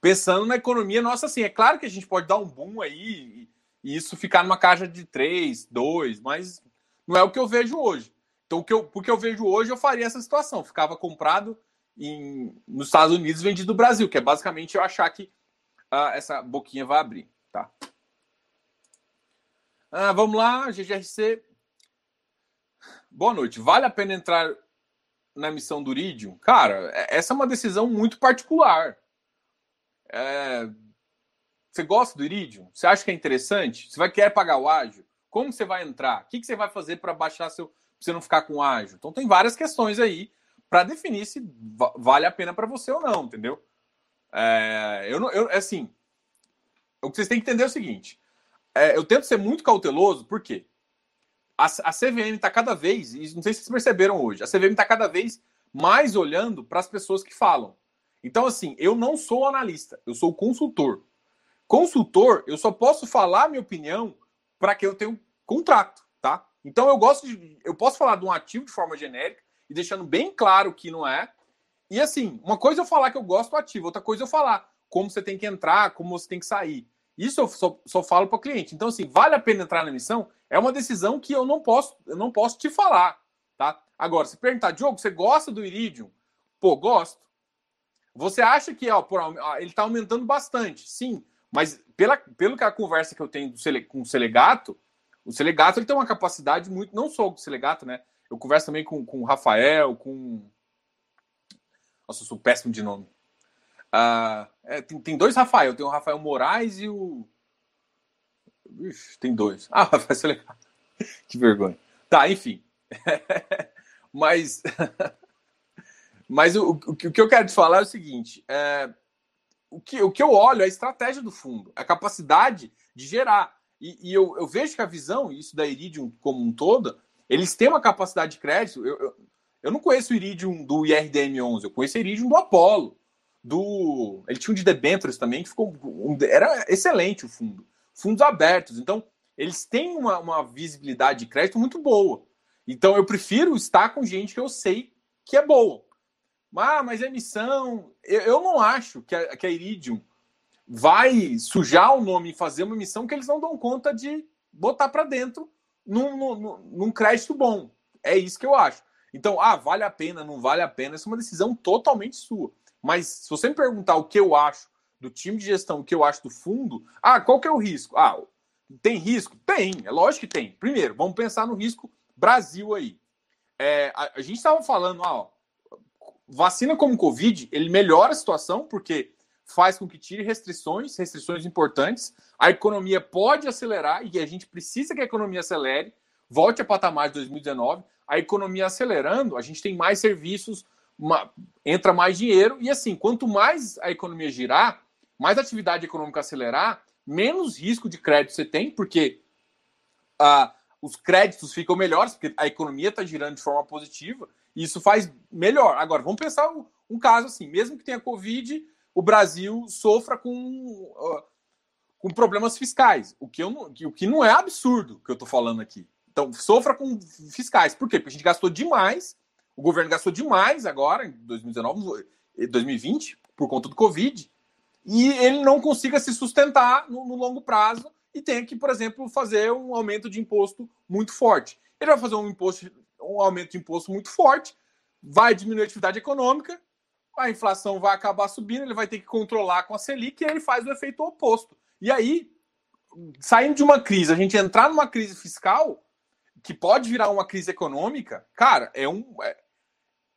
Speaker 1: pensando na economia nossa, assim, é claro que a gente pode dar um boom aí e, isso ficar numa caixa de 3, 2, mas não é o que eu vejo hoje. Então, o que eu, porque eu vejo hoje, eu faria essa situação. Ficava comprado em, nos Estados Unidos vendido no Brasil, que é basicamente eu achar que uh, essa boquinha vai abrir, tá? Ah, vamos lá, GGRC Boa noite. Vale a pena entrar na missão do Iridium? Cara, é, essa é uma decisão muito particular. É... Você gosta do Iridium? Você acha que é interessante? Você vai querer pagar o ágio? Como você vai entrar? O que você vai fazer para baixar seu. Você não ficar com ágio? Então tem várias questões aí para definir se vale a pena para você ou não, entendeu? É... Eu não. Eu, assim. O que vocês têm que entender é o seguinte. É, eu tento ser muito cauteloso, por quê? a, a CVM está cada vez, e não sei se vocês perceberam hoje, a CVM está cada vez mais olhando para as pessoas que falam. Então, assim, eu não sou analista, eu sou consultor. Consultor, eu só posso falar minha opinião para quem eu tenho contrato? Então eu gosto de. Eu posso falar de um ativo de forma genérica e deixando bem claro que não é. E assim, uma coisa é eu falar que eu gosto do ativo, outra coisa é eu falar como você tem que entrar, como você tem que sair. Isso eu só, só falo para o cliente. Então, assim, vale a pena entrar na missão? É uma decisão que eu não posso, eu não posso te falar, tá? Agora, se perguntar, Diogo, você gosta do Iridium? Pô, gosto. Você acha que ó, por, ele está aumentando bastante? Sim, mas pela, pelo que a conversa que eu tenho do, com o Selegato, o Selegato ele tem uma capacidade muito, não só o Selegato, né? Eu converso também com, com o Rafael, com. Nossa, eu sou péssimo de nome. Uh, é, tem, tem dois Rafael, tem o Rafael Moraes e o. Ixi, tem dois. Ah, ser legal. que vergonha. Tá, enfim. mas. mas o, o, o, que eu quero te falar é o seguinte: é, o, que, o que eu olho é a estratégia do fundo, a capacidade de gerar. E, e eu, eu, vejo que a visão, isso da Iridium como um todo, eles têm uma capacidade de crédito. Eu, eu, eu não conheço o Iridium do IRDM11, eu conheço o Iridium do Apollo. Do, ele tinha um de debentures também, que ficou. Era excelente o fundo fundos abertos. Então, eles têm uma, uma visibilidade de crédito muito boa. Então, eu prefiro estar com gente que eu sei que é boa. Ah, mas a emissão. Eu, eu não acho que a, que a Iridium vai sujar o nome e fazer uma emissão que eles não dão conta de botar para dentro num, num, num, crédito bom. É isso que eu acho. Então, ah, vale a pena, não vale a pena, essa é uma decisão totalmente sua. Mas se você me perguntar o que eu acho do time de gestão que eu acho do fundo, ah, qual que é o risco? Ah, tem risco? Tem, é lógico que tem. Primeiro, vamos pensar no risco Brasil aí. É, a, a, gente estava falando, ah, ó, vacina como Covid, ele melhora a situação, porque faz com que tire restrições, restrições importantes. A economia pode acelerar e a gente precisa que a economia acelere, volte a patamar de 2019. A economia acelerando, a gente tem mais serviços, uma, entra mais dinheiro e assim, quanto mais a economia girar, mais atividade econômica acelerar, menos risco de crédito você tem, porque ah, os créditos ficam melhores, porque a economia está girando de forma positiva, e isso faz melhor. Agora, vamos pensar um, um caso assim, mesmo que tenha Covid, o Brasil sofra com, com problemas fiscais, o que, eu, o que não é absurdo que eu estou falando aqui. Então, sofra com fiscais. Por quê? Porque a gente gastou demais, o governo gastou demais agora, em 2019, 2020, por conta do Covid, e ele não consiga se sustentar no, no longo prazo e tenha que, por exemplo, fazer um aumento de imposto muito forte. Ele vai fazer um imposto, um aumento de imposto muito forte, vai diminuir a atividade econômica, a inflação vai acabar subindo, ele vai ter que controlar com a Selic e ele faz o efeito oposto. E aí, saindo de uma crise, a gente entrar numa crise fiscal, que pode virar uma crise econômica, cara, é um. É...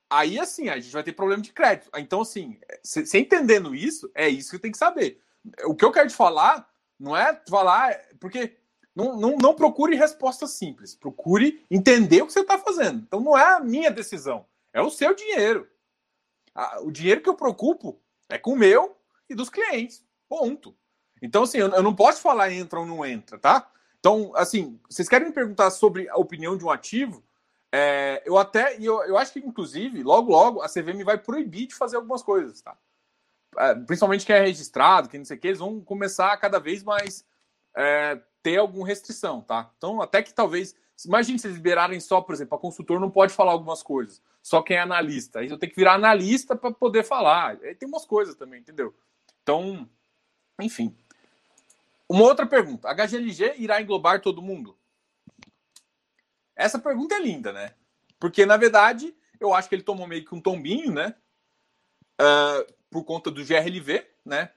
Speaker 1: Aí, assim, a gente vai ter problema de crédito. Então, assim, você entendendo isso, é isso que tem que saber. O que eu quero te falar não é falar. Porque não, não, não procure resposta simples. Procure entender o que você está fazendo. Então, não é a minha decisão, é o seu dinheiro o dinheiro que eu preocupo é com o meu e dos clientes. Ponto. Então, assim, eu, eu não posso falar entra ou não entra, tá? Então, assim, vocês querem me perguntar sobre a opinião de um ativo? É, eu até, eu, eu acho que, inclusive, logo, logo, a CVM vai proibir de fazer algumas coisas, tá? É, principalmente quem é registrado, quem não sei o que, eles vão começar a cada vez mais é, ter alguma restrição, tá? Então, até que talvez Imagine se eles liberarem só, por exemplo, a consultor não pode falar algumas coisas, só quem é analista. Aí eu tenho que virar analista para poder falar. Aí tem umas coisas também, entendeu? Então, enfim. Uma outra pergunta: a HGLG irá englobar todo mundo? Essa pergunta é linda, né? Porque, na verdade, eu acho que ele tomou meio que um tombinho, né? Uh, por conta do GRLV, né?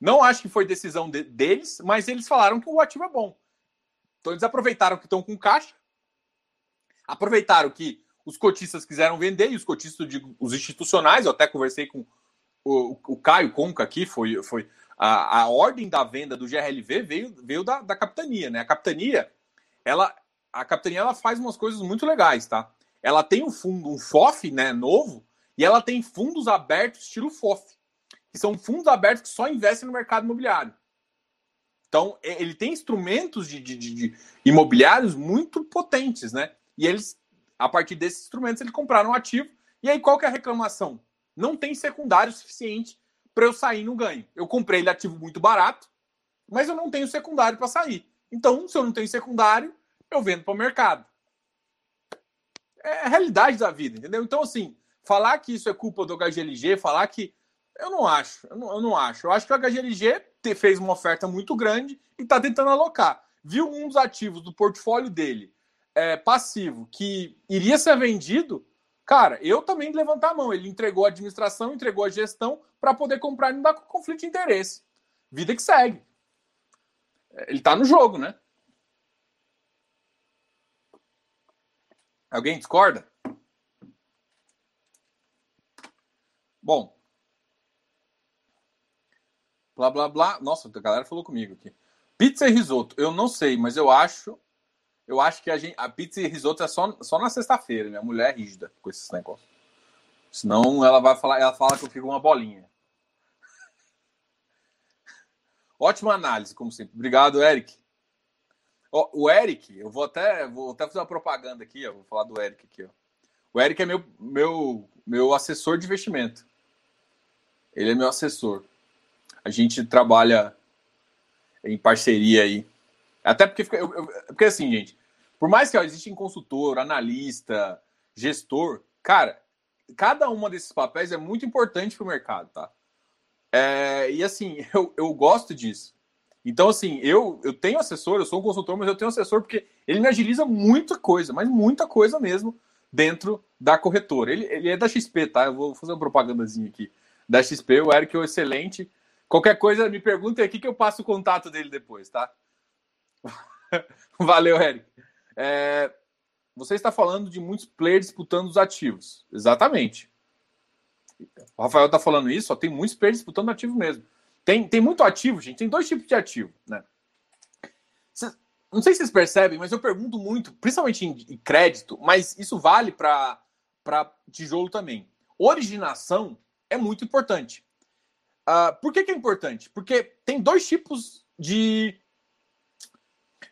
Speaker 1: Não acho que foi decisão de, deles, mas eles falaram que o ativo é bom. Então eles aproveitaram que estão com caixa, aproveitaram que os cotistas quiseram vender e os cotistas, digo, os institucionais, eu até conversei com o, o Caio Conca aqui, foi, foi a, a ordem da venda do GRLV veio, veio da, da capitania, né? A capitania, ela, a capitania ela faz umas coisas muito legais, tá? Ela tem um fundo, um FOF, né, novo, e ela tem fundos abertos estilo FOF, que são fundos abertos que só investem no mercado imobiliário. Então, ele tem instrumentos de, de, de, imobiliários muito potentes, né? E eles, a partir desses instrumentos, eles compraram um ativo. E aí, qual que é a reclamação? Não tem secundário suficiente para eu sair no ganho. Eu comprei ele ativo muito barato, mas eu não tenho secundário para sair. Então, se eu não tenho secundário, eu vendo para o mercado. É a realidade da vida, entendeu? Então, assim, falar que isso é culpa do HGLG, falar que. Eu não acho, eu não, eu não acho. Eu acho que o HGLG fez uma oferta muito grande e está tentando alocar. Viu um dos ativos do portfólio dele é, passivo que iria ser vendido, cara, eu também levantar a mão. Ele entregou a administração, entregou a gestão para poder comprar e não dar conflito de interesse. Vida que segue. Ele está no jogo, né? Alguém discorda? Bom, Blá, blá, blá. Nossa, a galera falou comigo aqui. Pizza e risoto. Eu não sei, mas eu acho. Eu acho que a, gente, a pizza e risoto é só, só na sexta-feira. Minha mulher é rígida com esses negócios. Senão ela vai falar, ela fala que eu fico uma bolinha. Ótima análise, como sempre. Obrigado, Eric. o Eric, eu vou até, vou até fazer uma propaganda aqui, ó, vou falar do Eric aqui. Ó. O Eric é meu, meu, meu assessor de investimento. Ele é meu assessor. A gente trabalha em parceria aí. Até porque, fica, eu, eu, porque assim, gente, por mais que ó, existe consultor, analista, gestor, cara, cada uma desses papéis é muito importante para o mercado, tá? É, e assim, eu, eu gosto disso. Então, assim, eu, eu tenho assessor, eu sou um consultor, mas eu tenho assessor porque ele me agiliza muita coisa, mas muita coisa mesmo dentro da corretora. Ele, ele é da XP, tá? Eu vou fazer uma propagandazinha aqui. Da XP, o Eric é um excelente Qualquer coisa, me pergunte aqui que eu passo o contato dele depois, tá? Valeu, Eric. É, você está falando de muitos players disputando os ativos. Exatamente. O Rafael está falando isso, ó, tem muitos players disputando ativo mesmo. Tem, tem muito ativo, gente. Tem dois tipos de ativo, né? não sei se vocês percebem, mas eu pergunto muito, principalmente em, em crédito, mas isso vale para tijolo também. Originação é muito importante. Uh, por que, que é importante? Porque tem dois tipos de,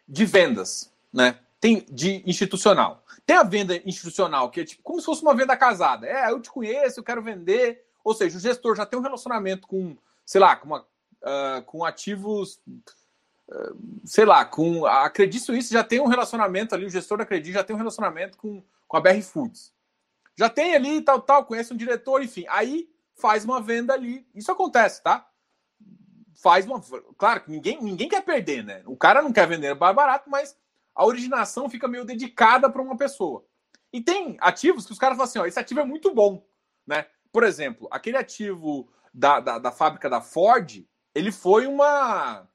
Speaker 1: de vendas, né? Tem de institucional. Tem a venda institucional, que é tipo como se fosse uma venda casada. É, eu te conheço, eu quero vender. Ou seja, o gestor já tem um relacionamento com, sei lá, com, uma, uh, com ativos sei lá, com a Credit Suisse já tem um relacionamento ali, o gestor da Credit já tem um relacionamento com, com a BR Foods. Já tem ali, tal, tal, conhece um diretor, enfim. Aí faz uma venda ali. Isso acontece, tá? Faz uma. Claro que ninguém, ninguém quer perder, né? O cara não quer vender mais barato, mas a originação fica meio dedicada para uma pessoa. E tem ativos que os caras falam assim: ó, esse ativo é muito bom, né? Por exemplo, aquele ativo da, da, da fábrica da Ford, ele foi uma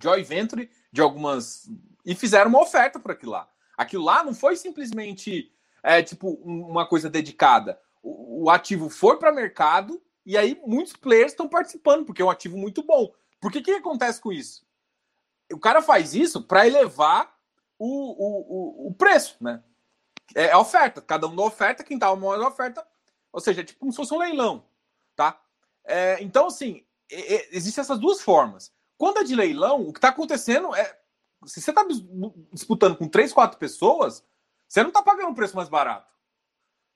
Speaker 1: joy venture de algumas. E fizeram uma oferta por aquilo lá. Aquilo lá não foi simplesmente é, tipo uma coisa dedicada. O, o ativo foi para mercado e aí muitos players estão participando, porque é um ativo muito bom. Por que, que acontece com isso? O cara faz isso para elevar o, o, o, o, preço, né? É oferta. Cada um da oferta, quem tá maior oferta. Ou seja, é tipo como se fosse um leilão, tá? É, então, assim, é, existem essas duas formas. Quando é de leilão, o que está acontecendo é. Se você está disputando com três, quatro pessoas, você não está pagando um preço mais barato.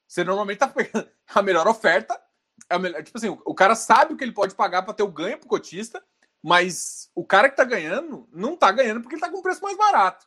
Speaker 1: Você normalmente está pegando a melhor oferta. É a melhor, tipo assim, o cara sabe o que ele pode pagar para ter o ganho para o cotista, mas o cara que está ganhando não está ganhando porque ele está com preço mais barato.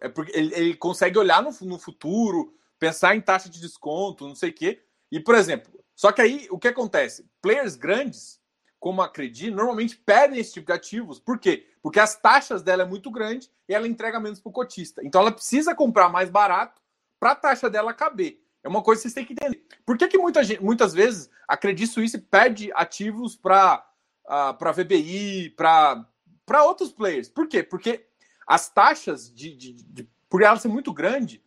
Speaker 1: É porque ele, ele consegue olhar no, no, futuro, pensar em taxa de desconto, não sei o quê. E, por exemplo, só que aí o que acontece? Players grandes como a Credi, normalmente pedem esse tipo de ativos. Por quê? Porque as taxas dela é muito grande e ela entrega menos para o cotista. Então ela precisa comprar mais barato para a taxa dela caber. É uma coisa que vocês têm que entender. Por que, que muita gente, muitas vezes a Credit Suisse pede ativos para uh, ah, para VBI, para outros players? Por quê? Porque as taxas de, de, de, por ela ser muito grande,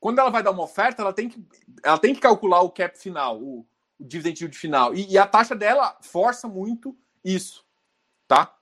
Speaker 1: quando ela vai dar uma oferta, ela tem que, ela tem que calcular o cap final, o, o dividend yield final. E, e, a taxa dela força muito isso, tá?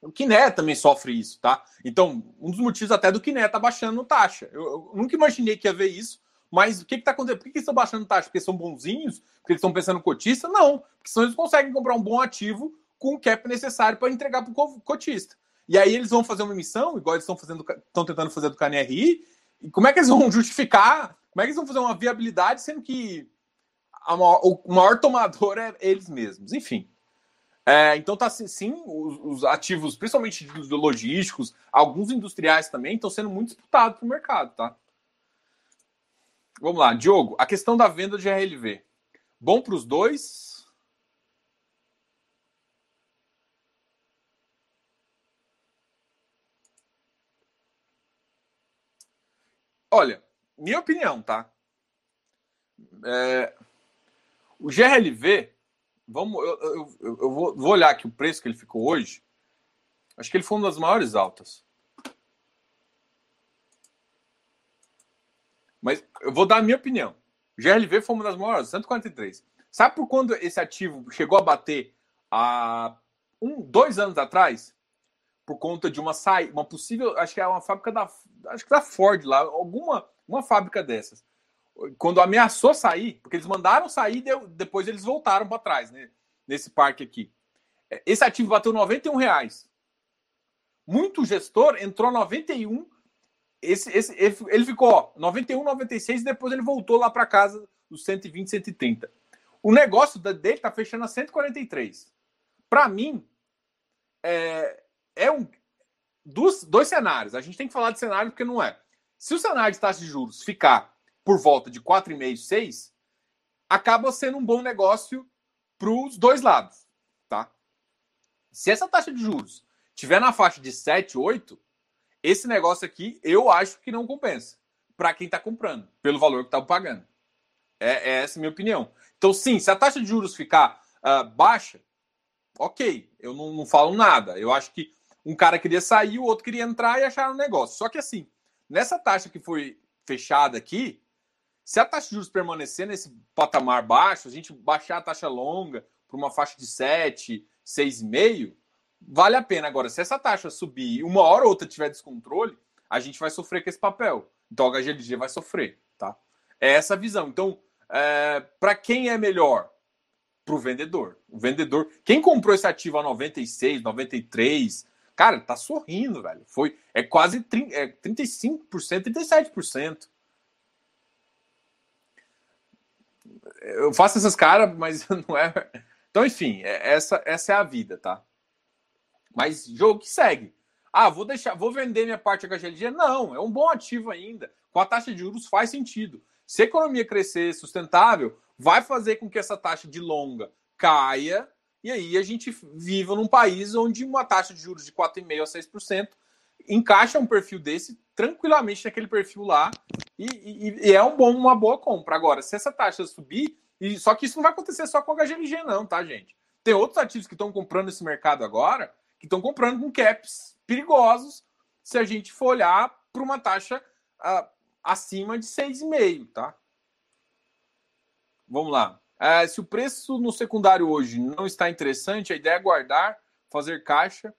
Speaker 1: O Kiné também sofre isso, tá? Então, um dos motivos até do Kiné tá baixando taxa. Eu, eu, nunca imaginei que ia ver isso, mas o que que tá acontecendo? Por que, que estão baixando taxa? Porque são bonzinhos? Porque eles estão pensando cotista? Não, porque senão eles conseguem comprar um bom ativo com o cap necessário para entregar para o cotista. E aí eles vão fazer uma emissão, igual eles estão fazendo, estão tentando fazer do KNRI, e como é que eles vão justificar? Como é que eles vão fazer uma viabilidade, sendo que maior, o maior tomador é eles mesmos. Enfim. É, então tá sim, os, os, ativos, principalmente logísticos, alguns industriais também, estão sendo muito disputados para o mercado, tá? Vamos lá, Diogo, a questão da venda de RLV. Bom para os dois? Olha, minha opinião, tá? É, o GRLV, vamos, eu, eu, eu vou, vou, olhar aqui o preço que ele ficou hoje. Acho que ele foi uma das maiores altas. Mas eu vou dar a minha opinião. O GRLV foi uma das maiores, 143. Sabe por quando esse ativo chegou a bater há um, dois anos atrás? Por conta de uma saída, uma possível, acho que é uma fábrica da, acho que da Ford lá, alguma uma fábrica dessas quando ameaçou sair, porque eles mandaram sair, depois eles voltaram para trás, né? Nesse parque aqui. Esse ativo bateu 91 reais. Muito gestor entrou 91. Esse, esse, ele ficou ó, 91, 96 e depois ele voltou lá para casa dos 120, 130. O negócio dele tá fechando a 143. Para mim, é, é um dos dois cenários. A gente tem que falar de cenário porque não é. Se o cenário de taxa de juros ficar por volta de 4,5, 6, acaba sendo um bom negócio para os dois lados, tá? Se essa taxa de juros tiver na faixa de 7, 8, esse negócio aqui eu acho que não compensa para quem está comprando, pelo valor que está pagando. É, é, essa a minha opinião. Então, sim, se a taxa de juros ficar uh, baixa, ok, eu não, não falo nada. Eu acho que um cara queria sair, o outro queria entrar e achar um negócio. Só que assim, nessa taxa que foi fechada aqui, Se a taxa de juros permanecer nesse patamar baixo, a gente baixar a taxa longa para uma faixa de 7, 6,5, vale a pena. Agora, se essa taxa subir e uma hora ou outra tiver descontrole, a gente vai sofrer com esse papel. Então, a HGLG vai sofrer, tá? É essa a visão. Então, é, para quem é melhor? Para o vendedor. O vendedor. Quem comprou esse ativo a 96, 93, cara, tá sorrindo, velho. Foi, é quase 30, é 35%, 37%. Eu faço essas caras, mas não é. Então, enfim, é, essa, essa é a vida, tá? Mas jogo que segue. Ah, vou deixar, vou vender minha parte HGLG? Não, é um bom ativo ainda. Com a taxa de juros faz sentido. Se a economia crescer sustentável, vai fazer com que essa taxa de longa caia e aí a gente viva num país onde uma taxa de juros de 4,5% a 6% encaixa um perfil desse tranquilamente naquele perfil lá e, e, e, é um bom, uma boa compra. Agora, se essa taxa subir, e só que isso não vai acontecer só com a HGLG, não, tá, gente? Tem outros ativos que estão comprando esse mercado agora que estão comprando com caps perigosos se a gente for olhar para uma taxa uh, acima de 6,5, tá? Vamos lá. Uh, se o preço no secundário hoje não está interessante, a ideia é guardar, fazer caixa.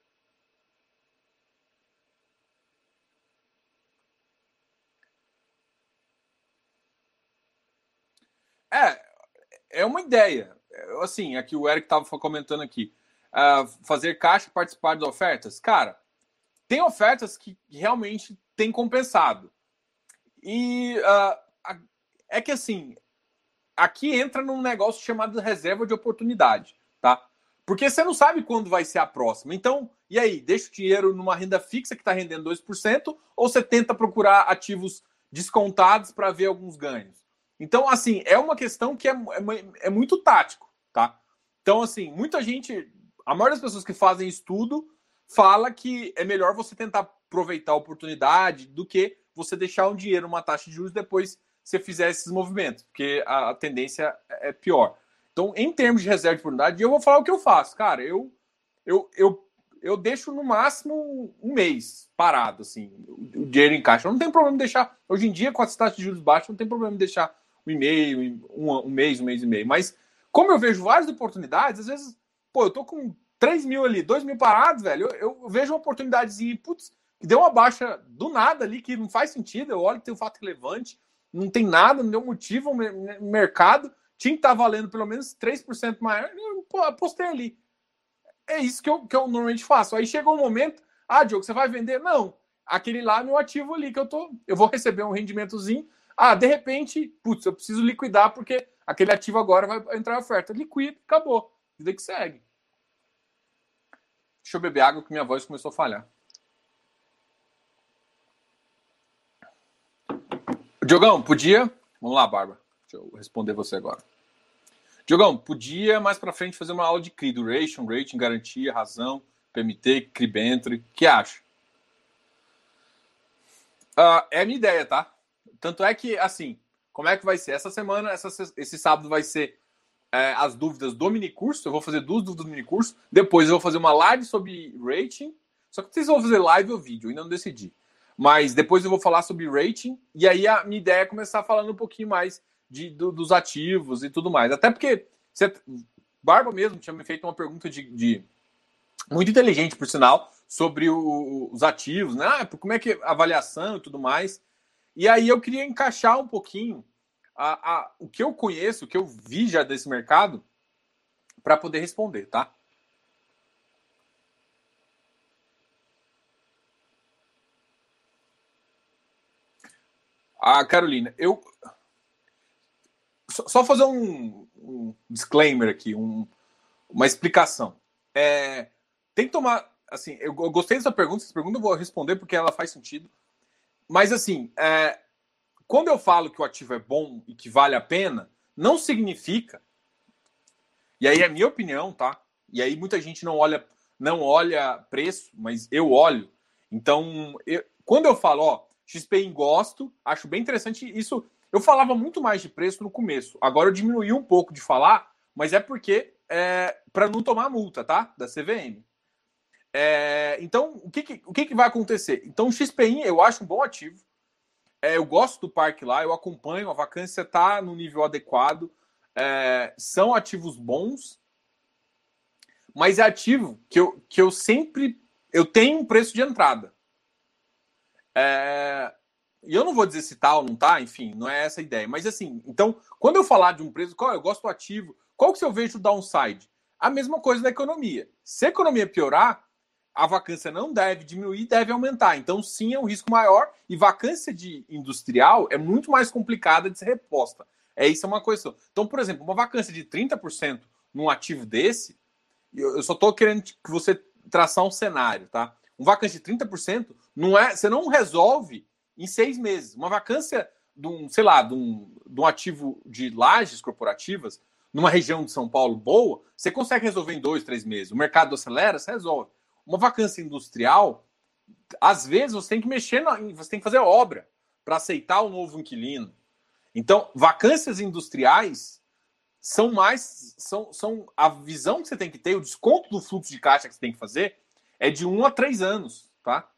Speaker 1: É, é uma ideia. Assim, aqui o Eric estava comentando aqui. Uh, fazer caixa, participar das ofertas. Cara, tem ofertas que realmente tem compensado. E uh, é que assim, aqui entra num negócio chamado reserva de oportunidade, tá? Porque você não sabe quando vai ser a próxima. Então, e aí, deixa o dinheiro numa renda fixa que está rendendo 2%, ou você tenta procurar ativos descontados para ver alguns ganhos? Então, assim, é uma questão que é, é, é, muito tático, tá? Então, assim, muita gente, a maioria das pessoas que fazem estudo fala que é melhor você tentar aproveitar a oportunidade do que você deixar um dinheiro numa taxa de juros depois você fizer esses movimentos, porque a, tendência é, é pior. Então, em termos de reserva de oportunidade, eu vou falar o que eu faço. Cara, eu, eu, eu, eu deixo no máximo um mês parado, assim, o, dinheiro em caixa. Eu não tem problema de deixar. Hoje em dia, com as taxas de juros baixas, não tem problema de deixar um e-mail, um, um mês, um mês e meio. Mas, como eu vejo várias oportunidades, às vezes, pô, eu tô com 3 mil ali, 2 mil parados, velho. Eu, eu vejo uma oportunidadezinha, putz, que deu uma baixa do nada ali, que não faz sentido. Eu olho tem um fato relevante não tem nada, não deu motivo, o mercado tinha que estar tá valendo pelo menos 3% maior, eu apostei ali. É isso que eu, que eu normalmente faço. Aí chegou um momento, ah, Diogo, você vai vender? Não, aquele lá é meu ativo ali que eu tô, eu vou receber um rendimentozinho. Ah, de repente, putz, eu preciso liquidar porque aquele ativo agora vai entrar em oferta. Liquida, acabou. Vida que segue. Deixa eu beber água que minha voz começou a falhar. Diogão, podia. Vamos lá, Bárbara. Deixa eu responder você agora. Diogão, podia mais para frente fazer uma aula de CRI, duration, rating, garantia, razão, PMT, CRIBentre. Que acha? Uh, é a minha ideia, tá? Tanto é que, assim, como é que vai ser? Essa semana, essa, esse sábado vai ser é, as dúvidas do minicurso. Eu vou fazer duas dúvidas do minicurso. Depois eu vou fazer uma live sobre rating. Só que vocês vão fazer live ou vídeo, ainda não decidi. Mas depois eu vou falar sobre rating, e aí a minha ideia é começar falando um pouquinho mais de, do, dos ativos e tudo mais. Até porque você, Barba mesmo tinha me feito uma pergunta de, de muito inteligente, por sinal, sobre o, os ativos, né? Ah, como é que é avaliação e tudo mais. E aí eu queria encaixar um pouquinho a, a, o que eu conheço, o que eu vi já desse mercado, para poder responder, tá? Ah, Carolina, eu. Só fazer um, um disclaimer aqui, um, uma explicação. É, tem que tomar. Assim, eu, eu gostei dessa pergunta, essa pergunta eu vou responder porque ela faz sentido. Mas, assim, é, quando eu falo que o ativo é bom e que vale a pena, não significa. E aí é minha opinião, tá? E aí muita gente não olha, não olha preço, mas eu olho. Então, eu, quando eu falo, ó, XP em gosto, acho bem interessante. Isso eu falava muito mais de preço no começo. Agora eu diminuí um pouco de falar, mas é porque é, para não tomar multa, tá? Da CVM. É, então, o, que, que, o que, que vai acontecer? Então, o XPI eu acho um bom ativo. É, eu gosto do parque lá, eu acompanho, a vacância está no nível adequado, é, são ativos bons, mas é ativo que eu, que eu sempre eu tenho um preço de entrada. É, e eu não vou dizer se tá ou não tá, enfim, não é essa a ideia. Mas assim, então, quando eu falar de um preço, qual eu gosto do ativo, qual que eu vejo o downside? A mesma coisa da economia. Se a economia piorar, a vacância não deve diminuir, deve aumentar. Então, sim, é um risco maior. E vacância de industrial é muito mais complicada de ser reposta. É isso é uma coisa. Então, por exemplo, uma vacância de 30% num ativo desse, eu só estou querendo que você traçar um cenário, tá? Um vacância de 30% não é, você não resolve em seis meses. Uma vacância de um, sei lá, de um, de um ativo de lajes corporativas, numa região de São Paulo boa, você consegue resolver em dois, três meses. O mercado acelera, você resolve. Uma vacância industrial, às vezes você tem que mexer, na, você tem que fazer obra para aceitar o novo inquilino. Então, vacâncias industriais são mais. São, são a visão que você tem que ter, o desconto do fluxo de caixa que você tem que fazer é de um a três anos, tá?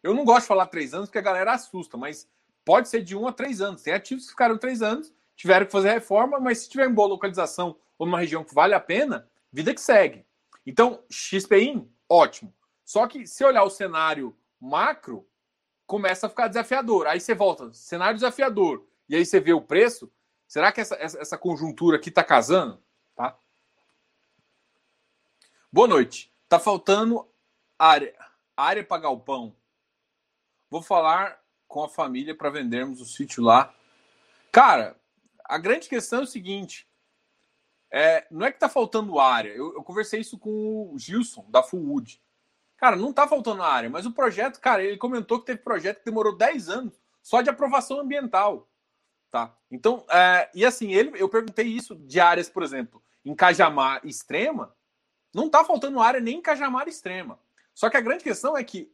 Speaker 1: Eu não gosto de falar três anos porque a galera assusta, mas pode ser de um a três anos. Tem ativos que ficaram três anos, tiveram que fazer reforma, mas se tiver em boa localização ou numa região que vale a pena, vida que segue. Então, XPIN, ótimo. Só que se olhar o cenário macro, começa a ficar desafiador. Aí você volta, cenário desafiador, e aí você vê o preço. Será que essa, essa, essa conjuntura aqui está casando? Tá? Boa noite. Tá faltando área, área para galpão. Vou falar com a família para vendermos o sítio lá. Cara, a grande questão é o seguinte: é, não é que tá faltando área. Eu, eu, conversei isso com o Gilson, da Fullwood. Cara, não tá faltando área, mas o projeto, cara, ele comentou que teve projeto que demorou 10 anos só de aprovação ambiental. Tá? Então, é, e assim, ele, eu perguntei isso de áreas, por exemplo, em Cajamar Extrema, não tá faltando área nem em Cajamar Extrema. Só que a grande questão é que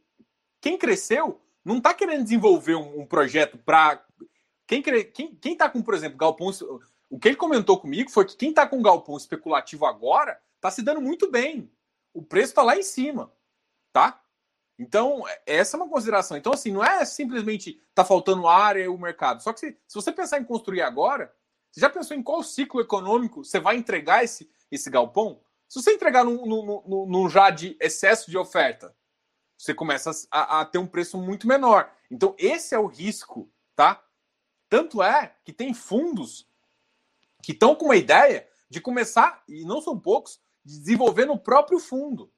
Speaker 1: quem cresceu não está querendo desenvolver um, um projeto para. Quem, quem, quem tá com, por exemplo, galpão. O que ele comentou comigo foi que quem está com galpão especulativo agora está se dando muito bem. O preço está lá em cima. Tá? Então, essa é uma consideração. Então, assim, não é simplesmente tá faltando área o mercado. Só que se, se você pensar em construir agora, você já pensou em qual ciclo econômico você vai entregar esse, esse galpão? Se você entregar num, num, num já de excesso de oferta, você começa a, a, ter um preço muito menor. Então, esse é o risco, tá? Tanto é que tem fundos que estão com uma ideia de começar, e não são poucos, de desenvolver no próprio fundo.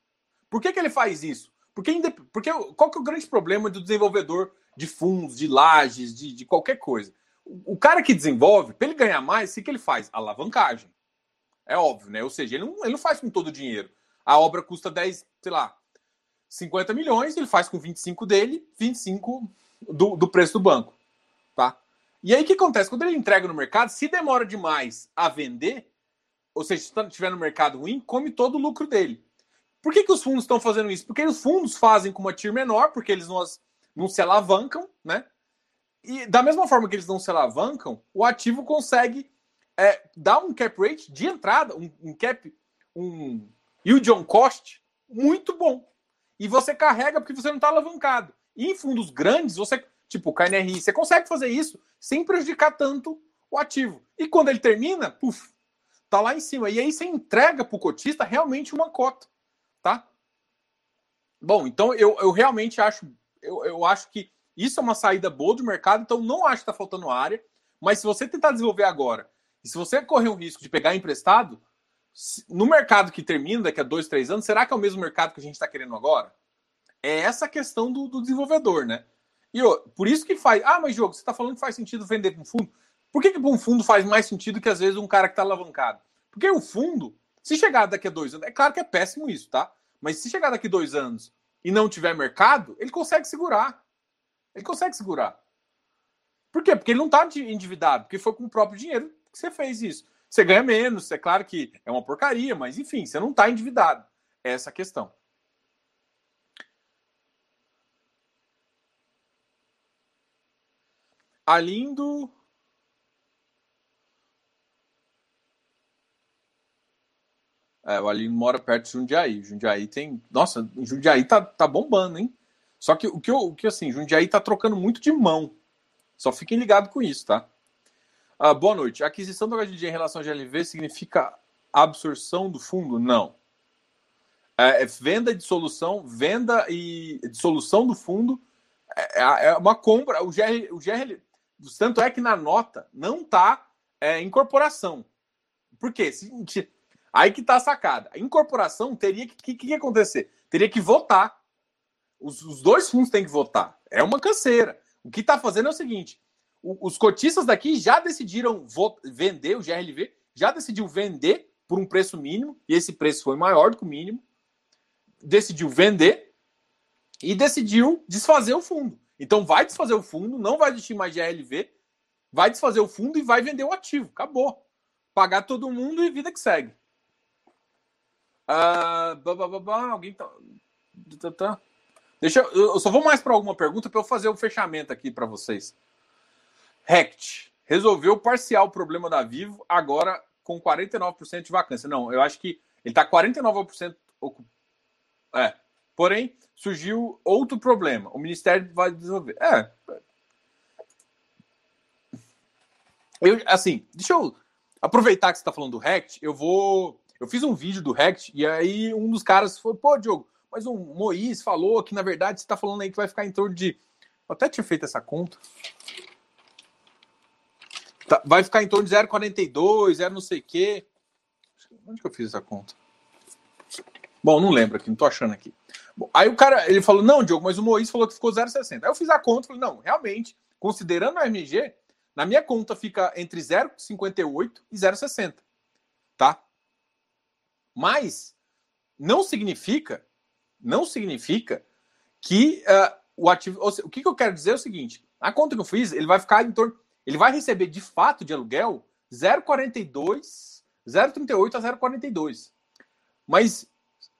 Speaker 1: Por que, que ele faz isso? Porque, porque qual que é o grande problema do desenvolvedor de fundos, de lajes, de, de qualquer coisa? O, o cara que desenvolve, para ele ganhar mais, o que, que ele faz? Alavancagem. É óbvio, né? Ou seja, ele não, ele não faz com todo o dinheiro. A obra custa 10, sei lá, 50 milhões, ele faz com 25 dele, 25 do, do preço do banco. Tá? E aí o que acontece? Quando ele entrega no mercado, se demora demais a vender, ou seja, se estiver no mercado ruim, come todo o lucro dele. Por que, que os fundos estão fazendo isso? Porque os fundos fazem com uma TIR menor, porque eles não, não se alavancam, né? E da mesma forma que eles não se alavancam, o ativo consegue é, dar um cap rate de entrada, um, um cap, um yield on cost muito bom e você carrega porque você não está alavancado. E em fundos grandes, você, tipo o KNRI, você consegue fazer isso sem prejudicar tanto o ativo. E quando ele termina, puf, tá lá em cima. E aí você entrega para o cotista realmente uma cota, tá? Bom, então eu, eu realmente acho, eu, eu acho que isso é uma saída boa do mercado, então não acho que está faltando área. Mas se você tentar desenvolver agora, e se você correr o risco de pegar emprestado, no mercado que termina daqui a dois, três anos, será que é o mesmo mercado que a gente está querendo agora? É essa a questão do, do desenvolvedor, né? E por isso que faz. Ah, mas jogo, você está falando que faz sentido vender para um fundo? Por que, que para um fundo faz mais sentido que às vezes um cara que está alavancado? Porque o fundo, se chegar daqui a dois anos, é claro que é péssimo isso, tá? Mas se chegar daqui a dois anos e não tiver mercado, ele consegue segurar. Ele consegue segurar. Por quê? Porque ele não está endividado, porque foi com o próprio dinheiro que você fez isso. Você ganha menos, é claro que é uma porcaria, mas enfim, você não está endividado. É essa a questão. Alindo. É, o Alindo mora perto de Jundiaí. Jundiaí tem. Nossa, Jundiaí tá, tá bombando, hein? Só que o que, eu, o que assim, Jundiaí tá trocando muito de mão. Só fiquem ligados com isso, tá? Ah, boa noite. A aquisição do HGG em relação ao GLV significa absorção do fundo? Não. É, é venda de solução, venda e dissolução do fundo é, é, é uma compra. O GR, o GR, tanto é que na nota não está é, incorporação. Por quê? Aí que está a sacada. A incorporação teria que, que, que acontecer? Teria que votar. Os, os, dois fundos têm que votar. É uma canseira. O que está fazendo é o seguinte: o, os cotistas daqui já decidiram vender, o GRLV já decidiu vender por um preço mínimo, e esse preço foi maior do que o mínimo. Decidiu vender e decidiu desfazer o fundo. Então vai desfazer o fundo, não vai existir mais GRLV, vai desfazer o fundo e vai vender o ativo. Acabou. Pagar todo mundo e vida que segue. Bah, alguém tá, tá, tá. Deixa eu, eu só vou mais para alguma pergunta para eu fazer o fechamento aqui para vocês. Rect resolveu parcial o problema da Vivo agora com 49% de vacância. Não, eu acho que ele está 49% ocupado. É. Porém, surgiu outro problema. O Ministério vai resolver. É. Eu, assim, deixa eu aproveitar que você está falando do Rect. Eu vou eu fiz um vídeo do Rect e aí um dos caras falou: pô, Diogo, mas o Moisés falou que na verdade você está falando aí que vai ficar em torno de. Eu até tinha feito essa conta. Tá, vai ficar em torno de 0,42, 0 não sei o quê. Onde que eu fiz essa conta? Bom, não lembro aqui, não tô achando aqui. Aí o cara, ele falou, não, Diogo, mas o Moisés falou que ficou 0,60. Aí eu fiz a conta falei, não, realmente, considerando a MG, na minha conta fica entre 0,58 e 0,60. Tá? Mas não significa, não significa que uh, o ativo. Seja, o que, que eu quero dizer é o seguinte: a conta que eu fiz, ele vai ficar em torno. Ele vai receber de fato de aluguel 0,42, 0,38 a 0,42. Mas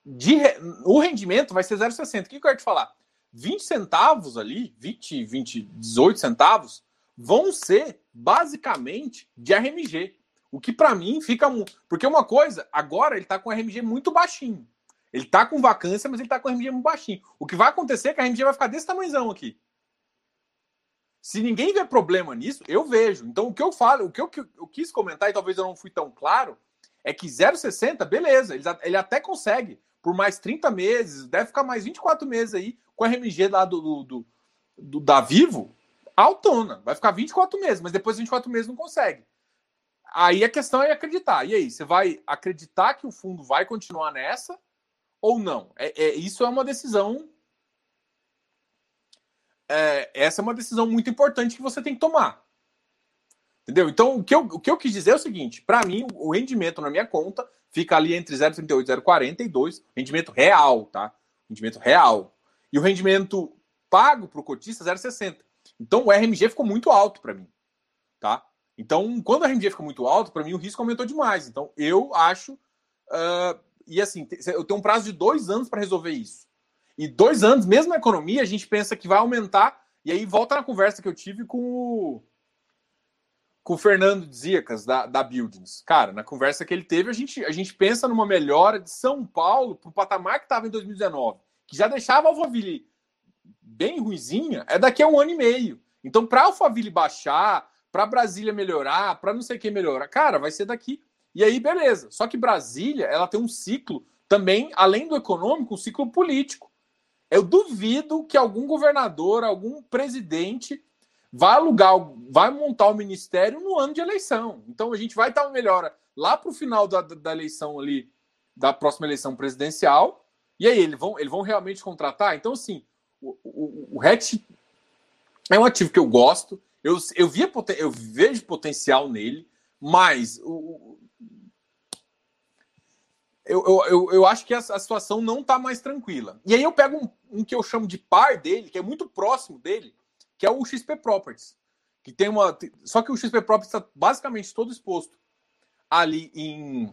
Speaker 1: de, o rendimento vai ser 0,60. O que, eu quero te falar? 20 centavos ali, 20, 20, 18 centavos, vão ser basicamente de RMG. O que para mim fica. Porque uma coisa, agora ele tá com RMG muito baixinho. Ele tá com vacância, mas ele tá com RMG muito baixinho. O que vai acontecer é que a RMG vai ficar desse tamanhozão aqui. Se ninguém vê problema nisso, eu vejo. Então o que eu falo, o que eu, eu quis comentar, e talvez eu não fui tão claro, é que 0,60, beleza, ele, ele até consegue por mais 30 meses, deve ficar mais 24 meses aí com a RMG lá do, do, do, do da Vivo, autona. Vai ficar 24 meses, mas depois de 24 meses não consegue. Aí a questão é acreditar. E aí, você vai acreditar que o fundo vai continuar nessa ou não? É, é isso é uma decisão. É, essa é uma decisão muito importante que você tem que tomar. Entendeu? Então, o que eu, o que eu quis dizer é o seguinte: para mim, o rendimento na minha conta fica ali entre 0,38 e 0,42, rendimento real, tá? Rendimento real. E o rendimento pago para o cotista, 0,60. Então, o RMG ficou muito alto para mim, tá? Então, quando a RMG fica muito alto, para mim o risco aumentou demais. Então, eu acho. Uh, e assim, eu tenho um prazo de dois anos para resolver isso. E dois anos, mesmo na economia, a gente pensa que vai aumentar. E aí volta na conversa que eu tive com o, com o Fernando Ziacas, da, da Buildings. Cara, na conversa que ele teve, a gente, a gente pensa numa melhora de São Paulo para o patamar que estava em 2019, que já deixava a Alphaville bem ruizinha, é daqui a um ano e meio. Então, para Alphaville baixar, para Brasília melhorar, para não sei o que melhorar. Cara, vai ser daqui. E aí, beleza. Só que Brasília, ela tem um ciclo também, além do econômico, um ciclo político. Eu duvido que algum governador, algum presidente vai alugar, vai montar o ministério no ano de eleição. Então a gente vai estar uma melhora lá para o final da, da eleição ali, da próxima eleição presidencial. E aí, eles vão, eles vão realmente contratar? Então, assim, o, o, RET é um ativo que eu gosto. Eu, eu, via, eu vejo potencial nele, mas o, eu, eu, eu acho que a, a situação não está mais tranquila. E aí eu pego um, um, que eu chamo de par dele, que é muito próximo dele, que é o XP Properties. Que tem uma. Só que o XP Properties está basicamente todo exposto ali em.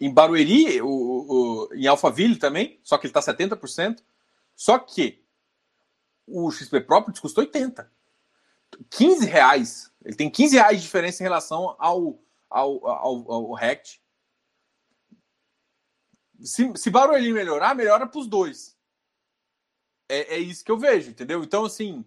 Speaker 1: Em Barueri, o, o, em Alphaville também, só que ele está 70%. Só que o XP Properties custou 80. 15 reais. Ele tem 15 reais de diferença em relação ao, ao, ao, ao Rect. Se, se Barueri melhorar, melhora para os dois. É, é, isso que eu vejo, entendeu? Então, assim,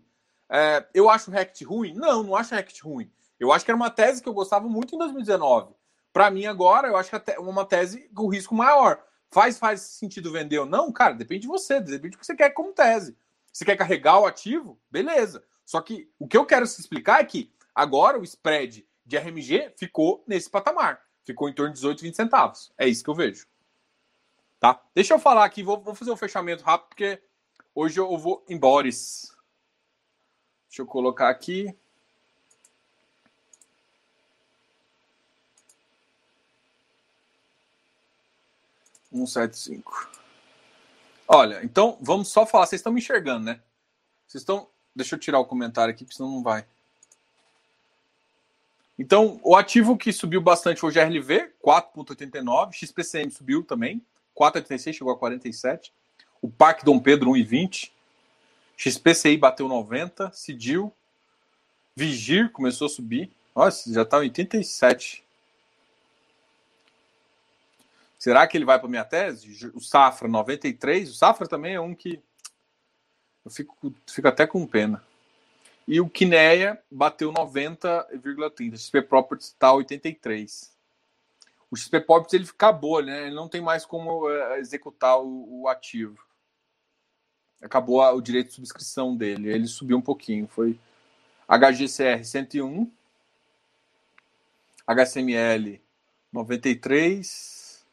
Speaker 1: É, eu acho o ruim? Não, não acho o ruim. Eu acho que era uma tese que eu gostava muito em 2019. Para mim, agora, eu acho que é uma tese com risco maior. Faz, faz sentido vender ou não? Cara, depende de você, depende do que você quer como tese. Você quer carregar o ativo? Beleza. Só que o que eu quero se explicar é que agora o spread de RMG ficou nesse patamar. Ficou em torno de 18, 20 centavos. É isso que eu vejo. Tá? Deixa eu falar aqui, vou, vou fazer um fechamento rápido, porque hoje eu vou embora. Deixa eu colocar aqui. Um sete cinco. Olha, então vamos só falar. Vocês estão me enxergando, né? Vocês estão. Deixa eu tirar o comentário aqui, porque senão não vai. Então, o ativo que subiu bastante foi o GRLV, 4,89. XPCM subiu também, 4,86, chegou a 47. O Parque Dom Pedro, 1,20. XPCI bateu 90. Cidil. Vigir começou a subir. Nossa, já está em 87. Será que ele vai para minha tese? O Safra 93, o Safra também é um que eu fico, fico até com pena. E o Kineia bateu 90,30. O XP Properties está 83. O XP Properties ele acabou, né? Ele não tem mais como uh, executar o, o, ativo. Acabou o direito de subscrição dele. Ele subiu um pouquinho. Foi HGCR 101, HCML 93,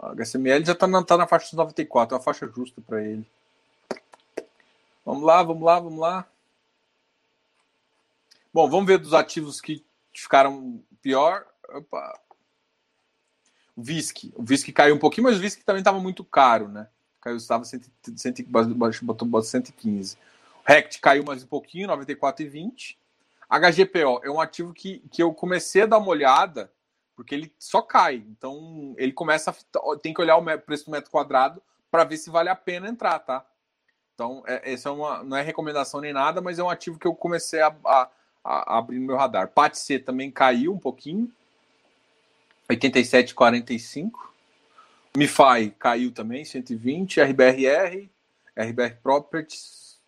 Speaker 1: a HCML já está na, tá na faixa dos 94, é uma faixa justa para ele. Vamos lá, vamos lá, vamos lá. Bom, vamos ver dos ativos que ficaram pior. Opa. O VISC. O VISC caiu um pouquinho, mas o VISC também estava muito caro, né? Caiu, estava 115. Botou 115. O RECT caiu mais um pouquinho, 94,20. HGPO é um ativo que, que eu comecei a dar uma olhada porque ele só cai. Então ele começa a tem que olhar o preço do metro quadrado para ver se vale a pena entrar, tá? Então é, essa é uma não é recomendação nem nada, mas é um ativo que eu comecei a, a, a abrir no meu radar. PAT C também caiu um pouquinho, 87,45. MiFi caiu também, 120. RBRR, RBR Properties,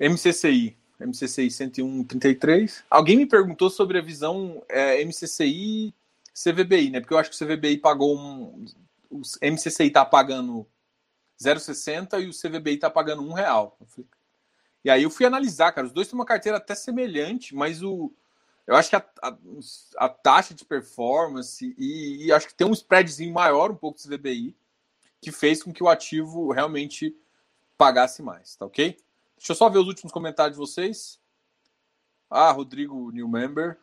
Speaker 1: MCCI MCCI 101,33. Alguém me perguntou sobre a visão é, MCCI CVBI, né? Porque eu acho que o CVBI pagou um. O MCCI está pagando 0,60 e o CVBI está pagando um real. E aí eu fui analisar, cara. Os dois têm uma carteira até semelhante, mas o. Eu acho que a, a, a taxa de performance e, e, acho que tem um spreadzinho maior um pouco do CVBI que fez com que o ativo realmente pagasse mais, tá ok? Deixa eu só ver os últimos comentários de vocês. Ah, Rodrigo, new member.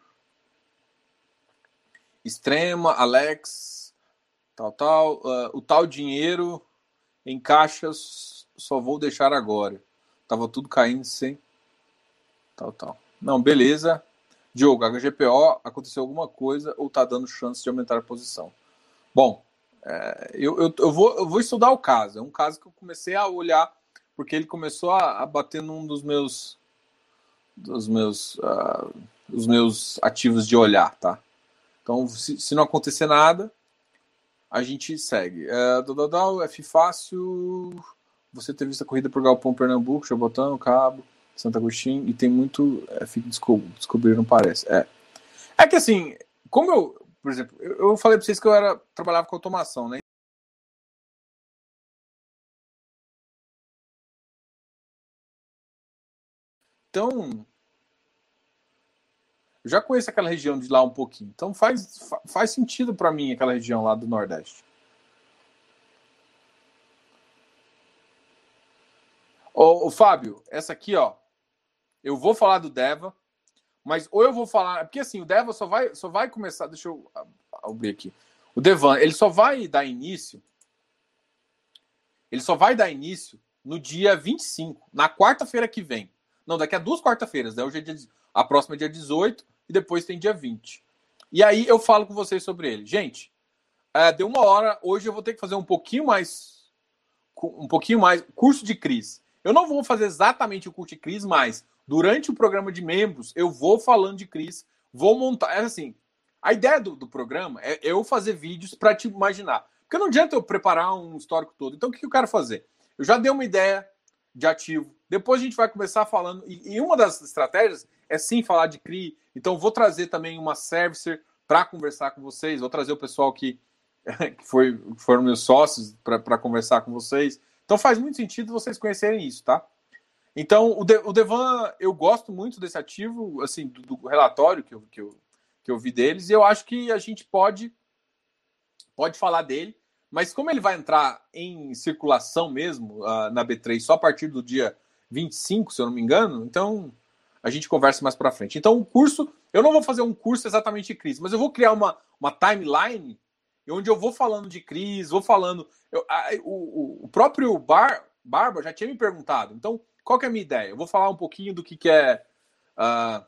Speaker 1: Extrema, Alex, tal, tal. Uh, o tal dinheiro em caixas só vou deixar agora. Tava tudo caindo sem. Tal, tal. Não, beleza. Diogo, HGPO, aconteceu alguma coisa ou tá dando chance de aumentar a posição? Bom, é, eu, eu, eu, vou, eu vou estudar o caso. É um caso que eu comecei a olhar porque ele começou a, a bater num dos meus dos meus uh, os meus ativos de olhar, tá? Então, se, se não acontecer nada, a gente segue. É, Dododal, F fácil. Você ter visto a corrida por Galpão Pernambuco, Jabotão, Cabo, Santo Agostinho, e tem muito F descobrir, não parece. É. É que assim, como eu, por exemplo, eu, eu falei para vocês que eu era trabalhava com automação, né? Então, eu já conheço aquela região de lá um pouquinho. Então faz, faz sentido para mim aquela região lá do Nordeste. Ô, ô, Fábio, essa aqui, ó. Eu vou falar do Deva, mas ou eu vou falar. Porque assim, o Deva só vai, só vai começar. Deixa eu abrir aqui. O Devan, ele só vai dar início. Ele só vai dar início no dia 25, na quarta-feira que vem. Não, daqui a duas quarta-feiras, né? Hoje é dia, a próxima é dia 18 e depois tem dia 20. E aí eu falo com vocês sobre ele. Gente, é, deu uma hora, hoje eu vou ter que fazer um pouquinho mais um pouquinho mais curso de Cris. Eu não vou fazer exatamente o curso de Cris, mas durante o programa de membros eu vou falando de Cris, vou montar, é assim, a ideia do, do programa é eu fazer vídeos para te imaginar. Porque não adianta eu preparar um histórico todo. Então o que eu quero fazer? Eu já dei uma ideia de ativo. Depois a gente vai começar falando. E, e uma das estratégias é sim falar de CRI. Então, vou trazer também uma servicer para conversar com vocês. Vou trazer o pessoal que, que foi, foram meus sócios para conversar com vocês. Então, faz muito sentido vocês conhecerem isso, tá? Então, o, De, o Devan, eu gosto muito desse ativo, assim, do, do relatório que eu, que, eu, que eu vi deles, e eu acho que a gente pode, pode falar dele, mas como ele vai entrar em circulação mesmo uh, na B3 só a partir do dia 25, se eu não me engano, então a gente conversa mais para frente. Então, o curso, eu não vou fazer um curso exatamente de crise, mas eu vou criar uma, uma timeline onde eu vou falando de crise, vou falando. Eu, a, o, o próprio Bar, Barba já tinha me perguntado, então qual que é a minha ideia? Eu vou falar um pouquinho do que, que é. Uh,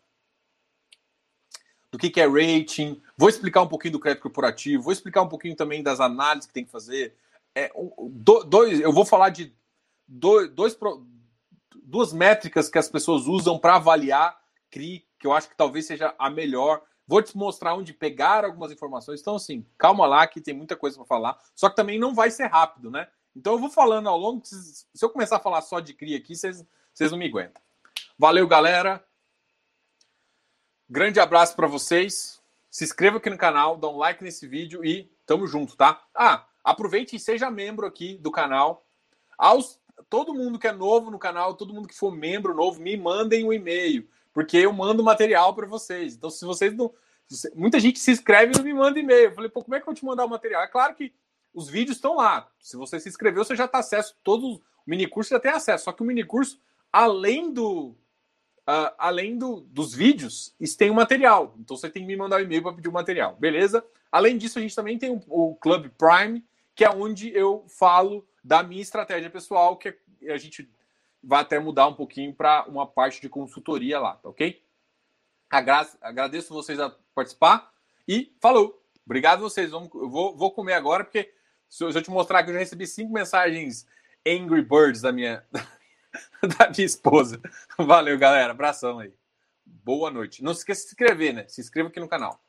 Speaker 1: do que, que é rating, vou explicar um pouquinho do crédito corporativo, vou explicar um pouquinho também das análises que tem que fazer. É, do, dois, eu vou falar de dois, dois, duas métricas que as pessoas usam para avaliar CRI, que eu acho que talvez seja a melhor. Vou te mostrar onde pegar algumas informações. Então, assim, calma lá que tem muita coisa para falar. Só que também não vai ser rápido, né? Então eu vou falando ao longo. Se eu começar a falar só de CRI aqui, vocês, vocês não me aguentam. Valeu, galera. Grande abraço para vocês. Se inscreva aqui no canal, dá um like nesse vídeo e tamo junto, tá? Ah, aproveite e seja membro aqui do canal. Aos, todo mundo que é novo no canal, todo mundo que for membro novo, me mandem um e-mail, porque eu mando material para vocês. Então, se vocês não. Muita gente se inscreve e não me manda e-mail. Eu falei, pô, como é que eu vou te mandar o material? É claro que os vídeos estão lá. Se você se inscreveu, você já está acesso. Todos o minicurso já tem acesso. Só que o minicurso, além do. Uh, além do, dos vídeos, tem o material. Então você tem que me mandar um e-mail para pedir o material, beleza? Além disso, a gente também tem o, o Club Prime, que é onde eu falo da minha estratégia pessoal, que a gente vai até mudar um pouquinho para uma parte de consultoria lá, tá ok? Agra agradeço vocês a participar e falou! Obrigado vocês. Vamos, eu vou, vou comer agora, porque se eu, se eu te mostrar que eu já recebi cinco mensagens Angry Birds da minha, da minha esposa. Valeu, galera. Abração aí. Boa noite. Não se esqueça de se inscrever, né? Se inscreva aqui no canal.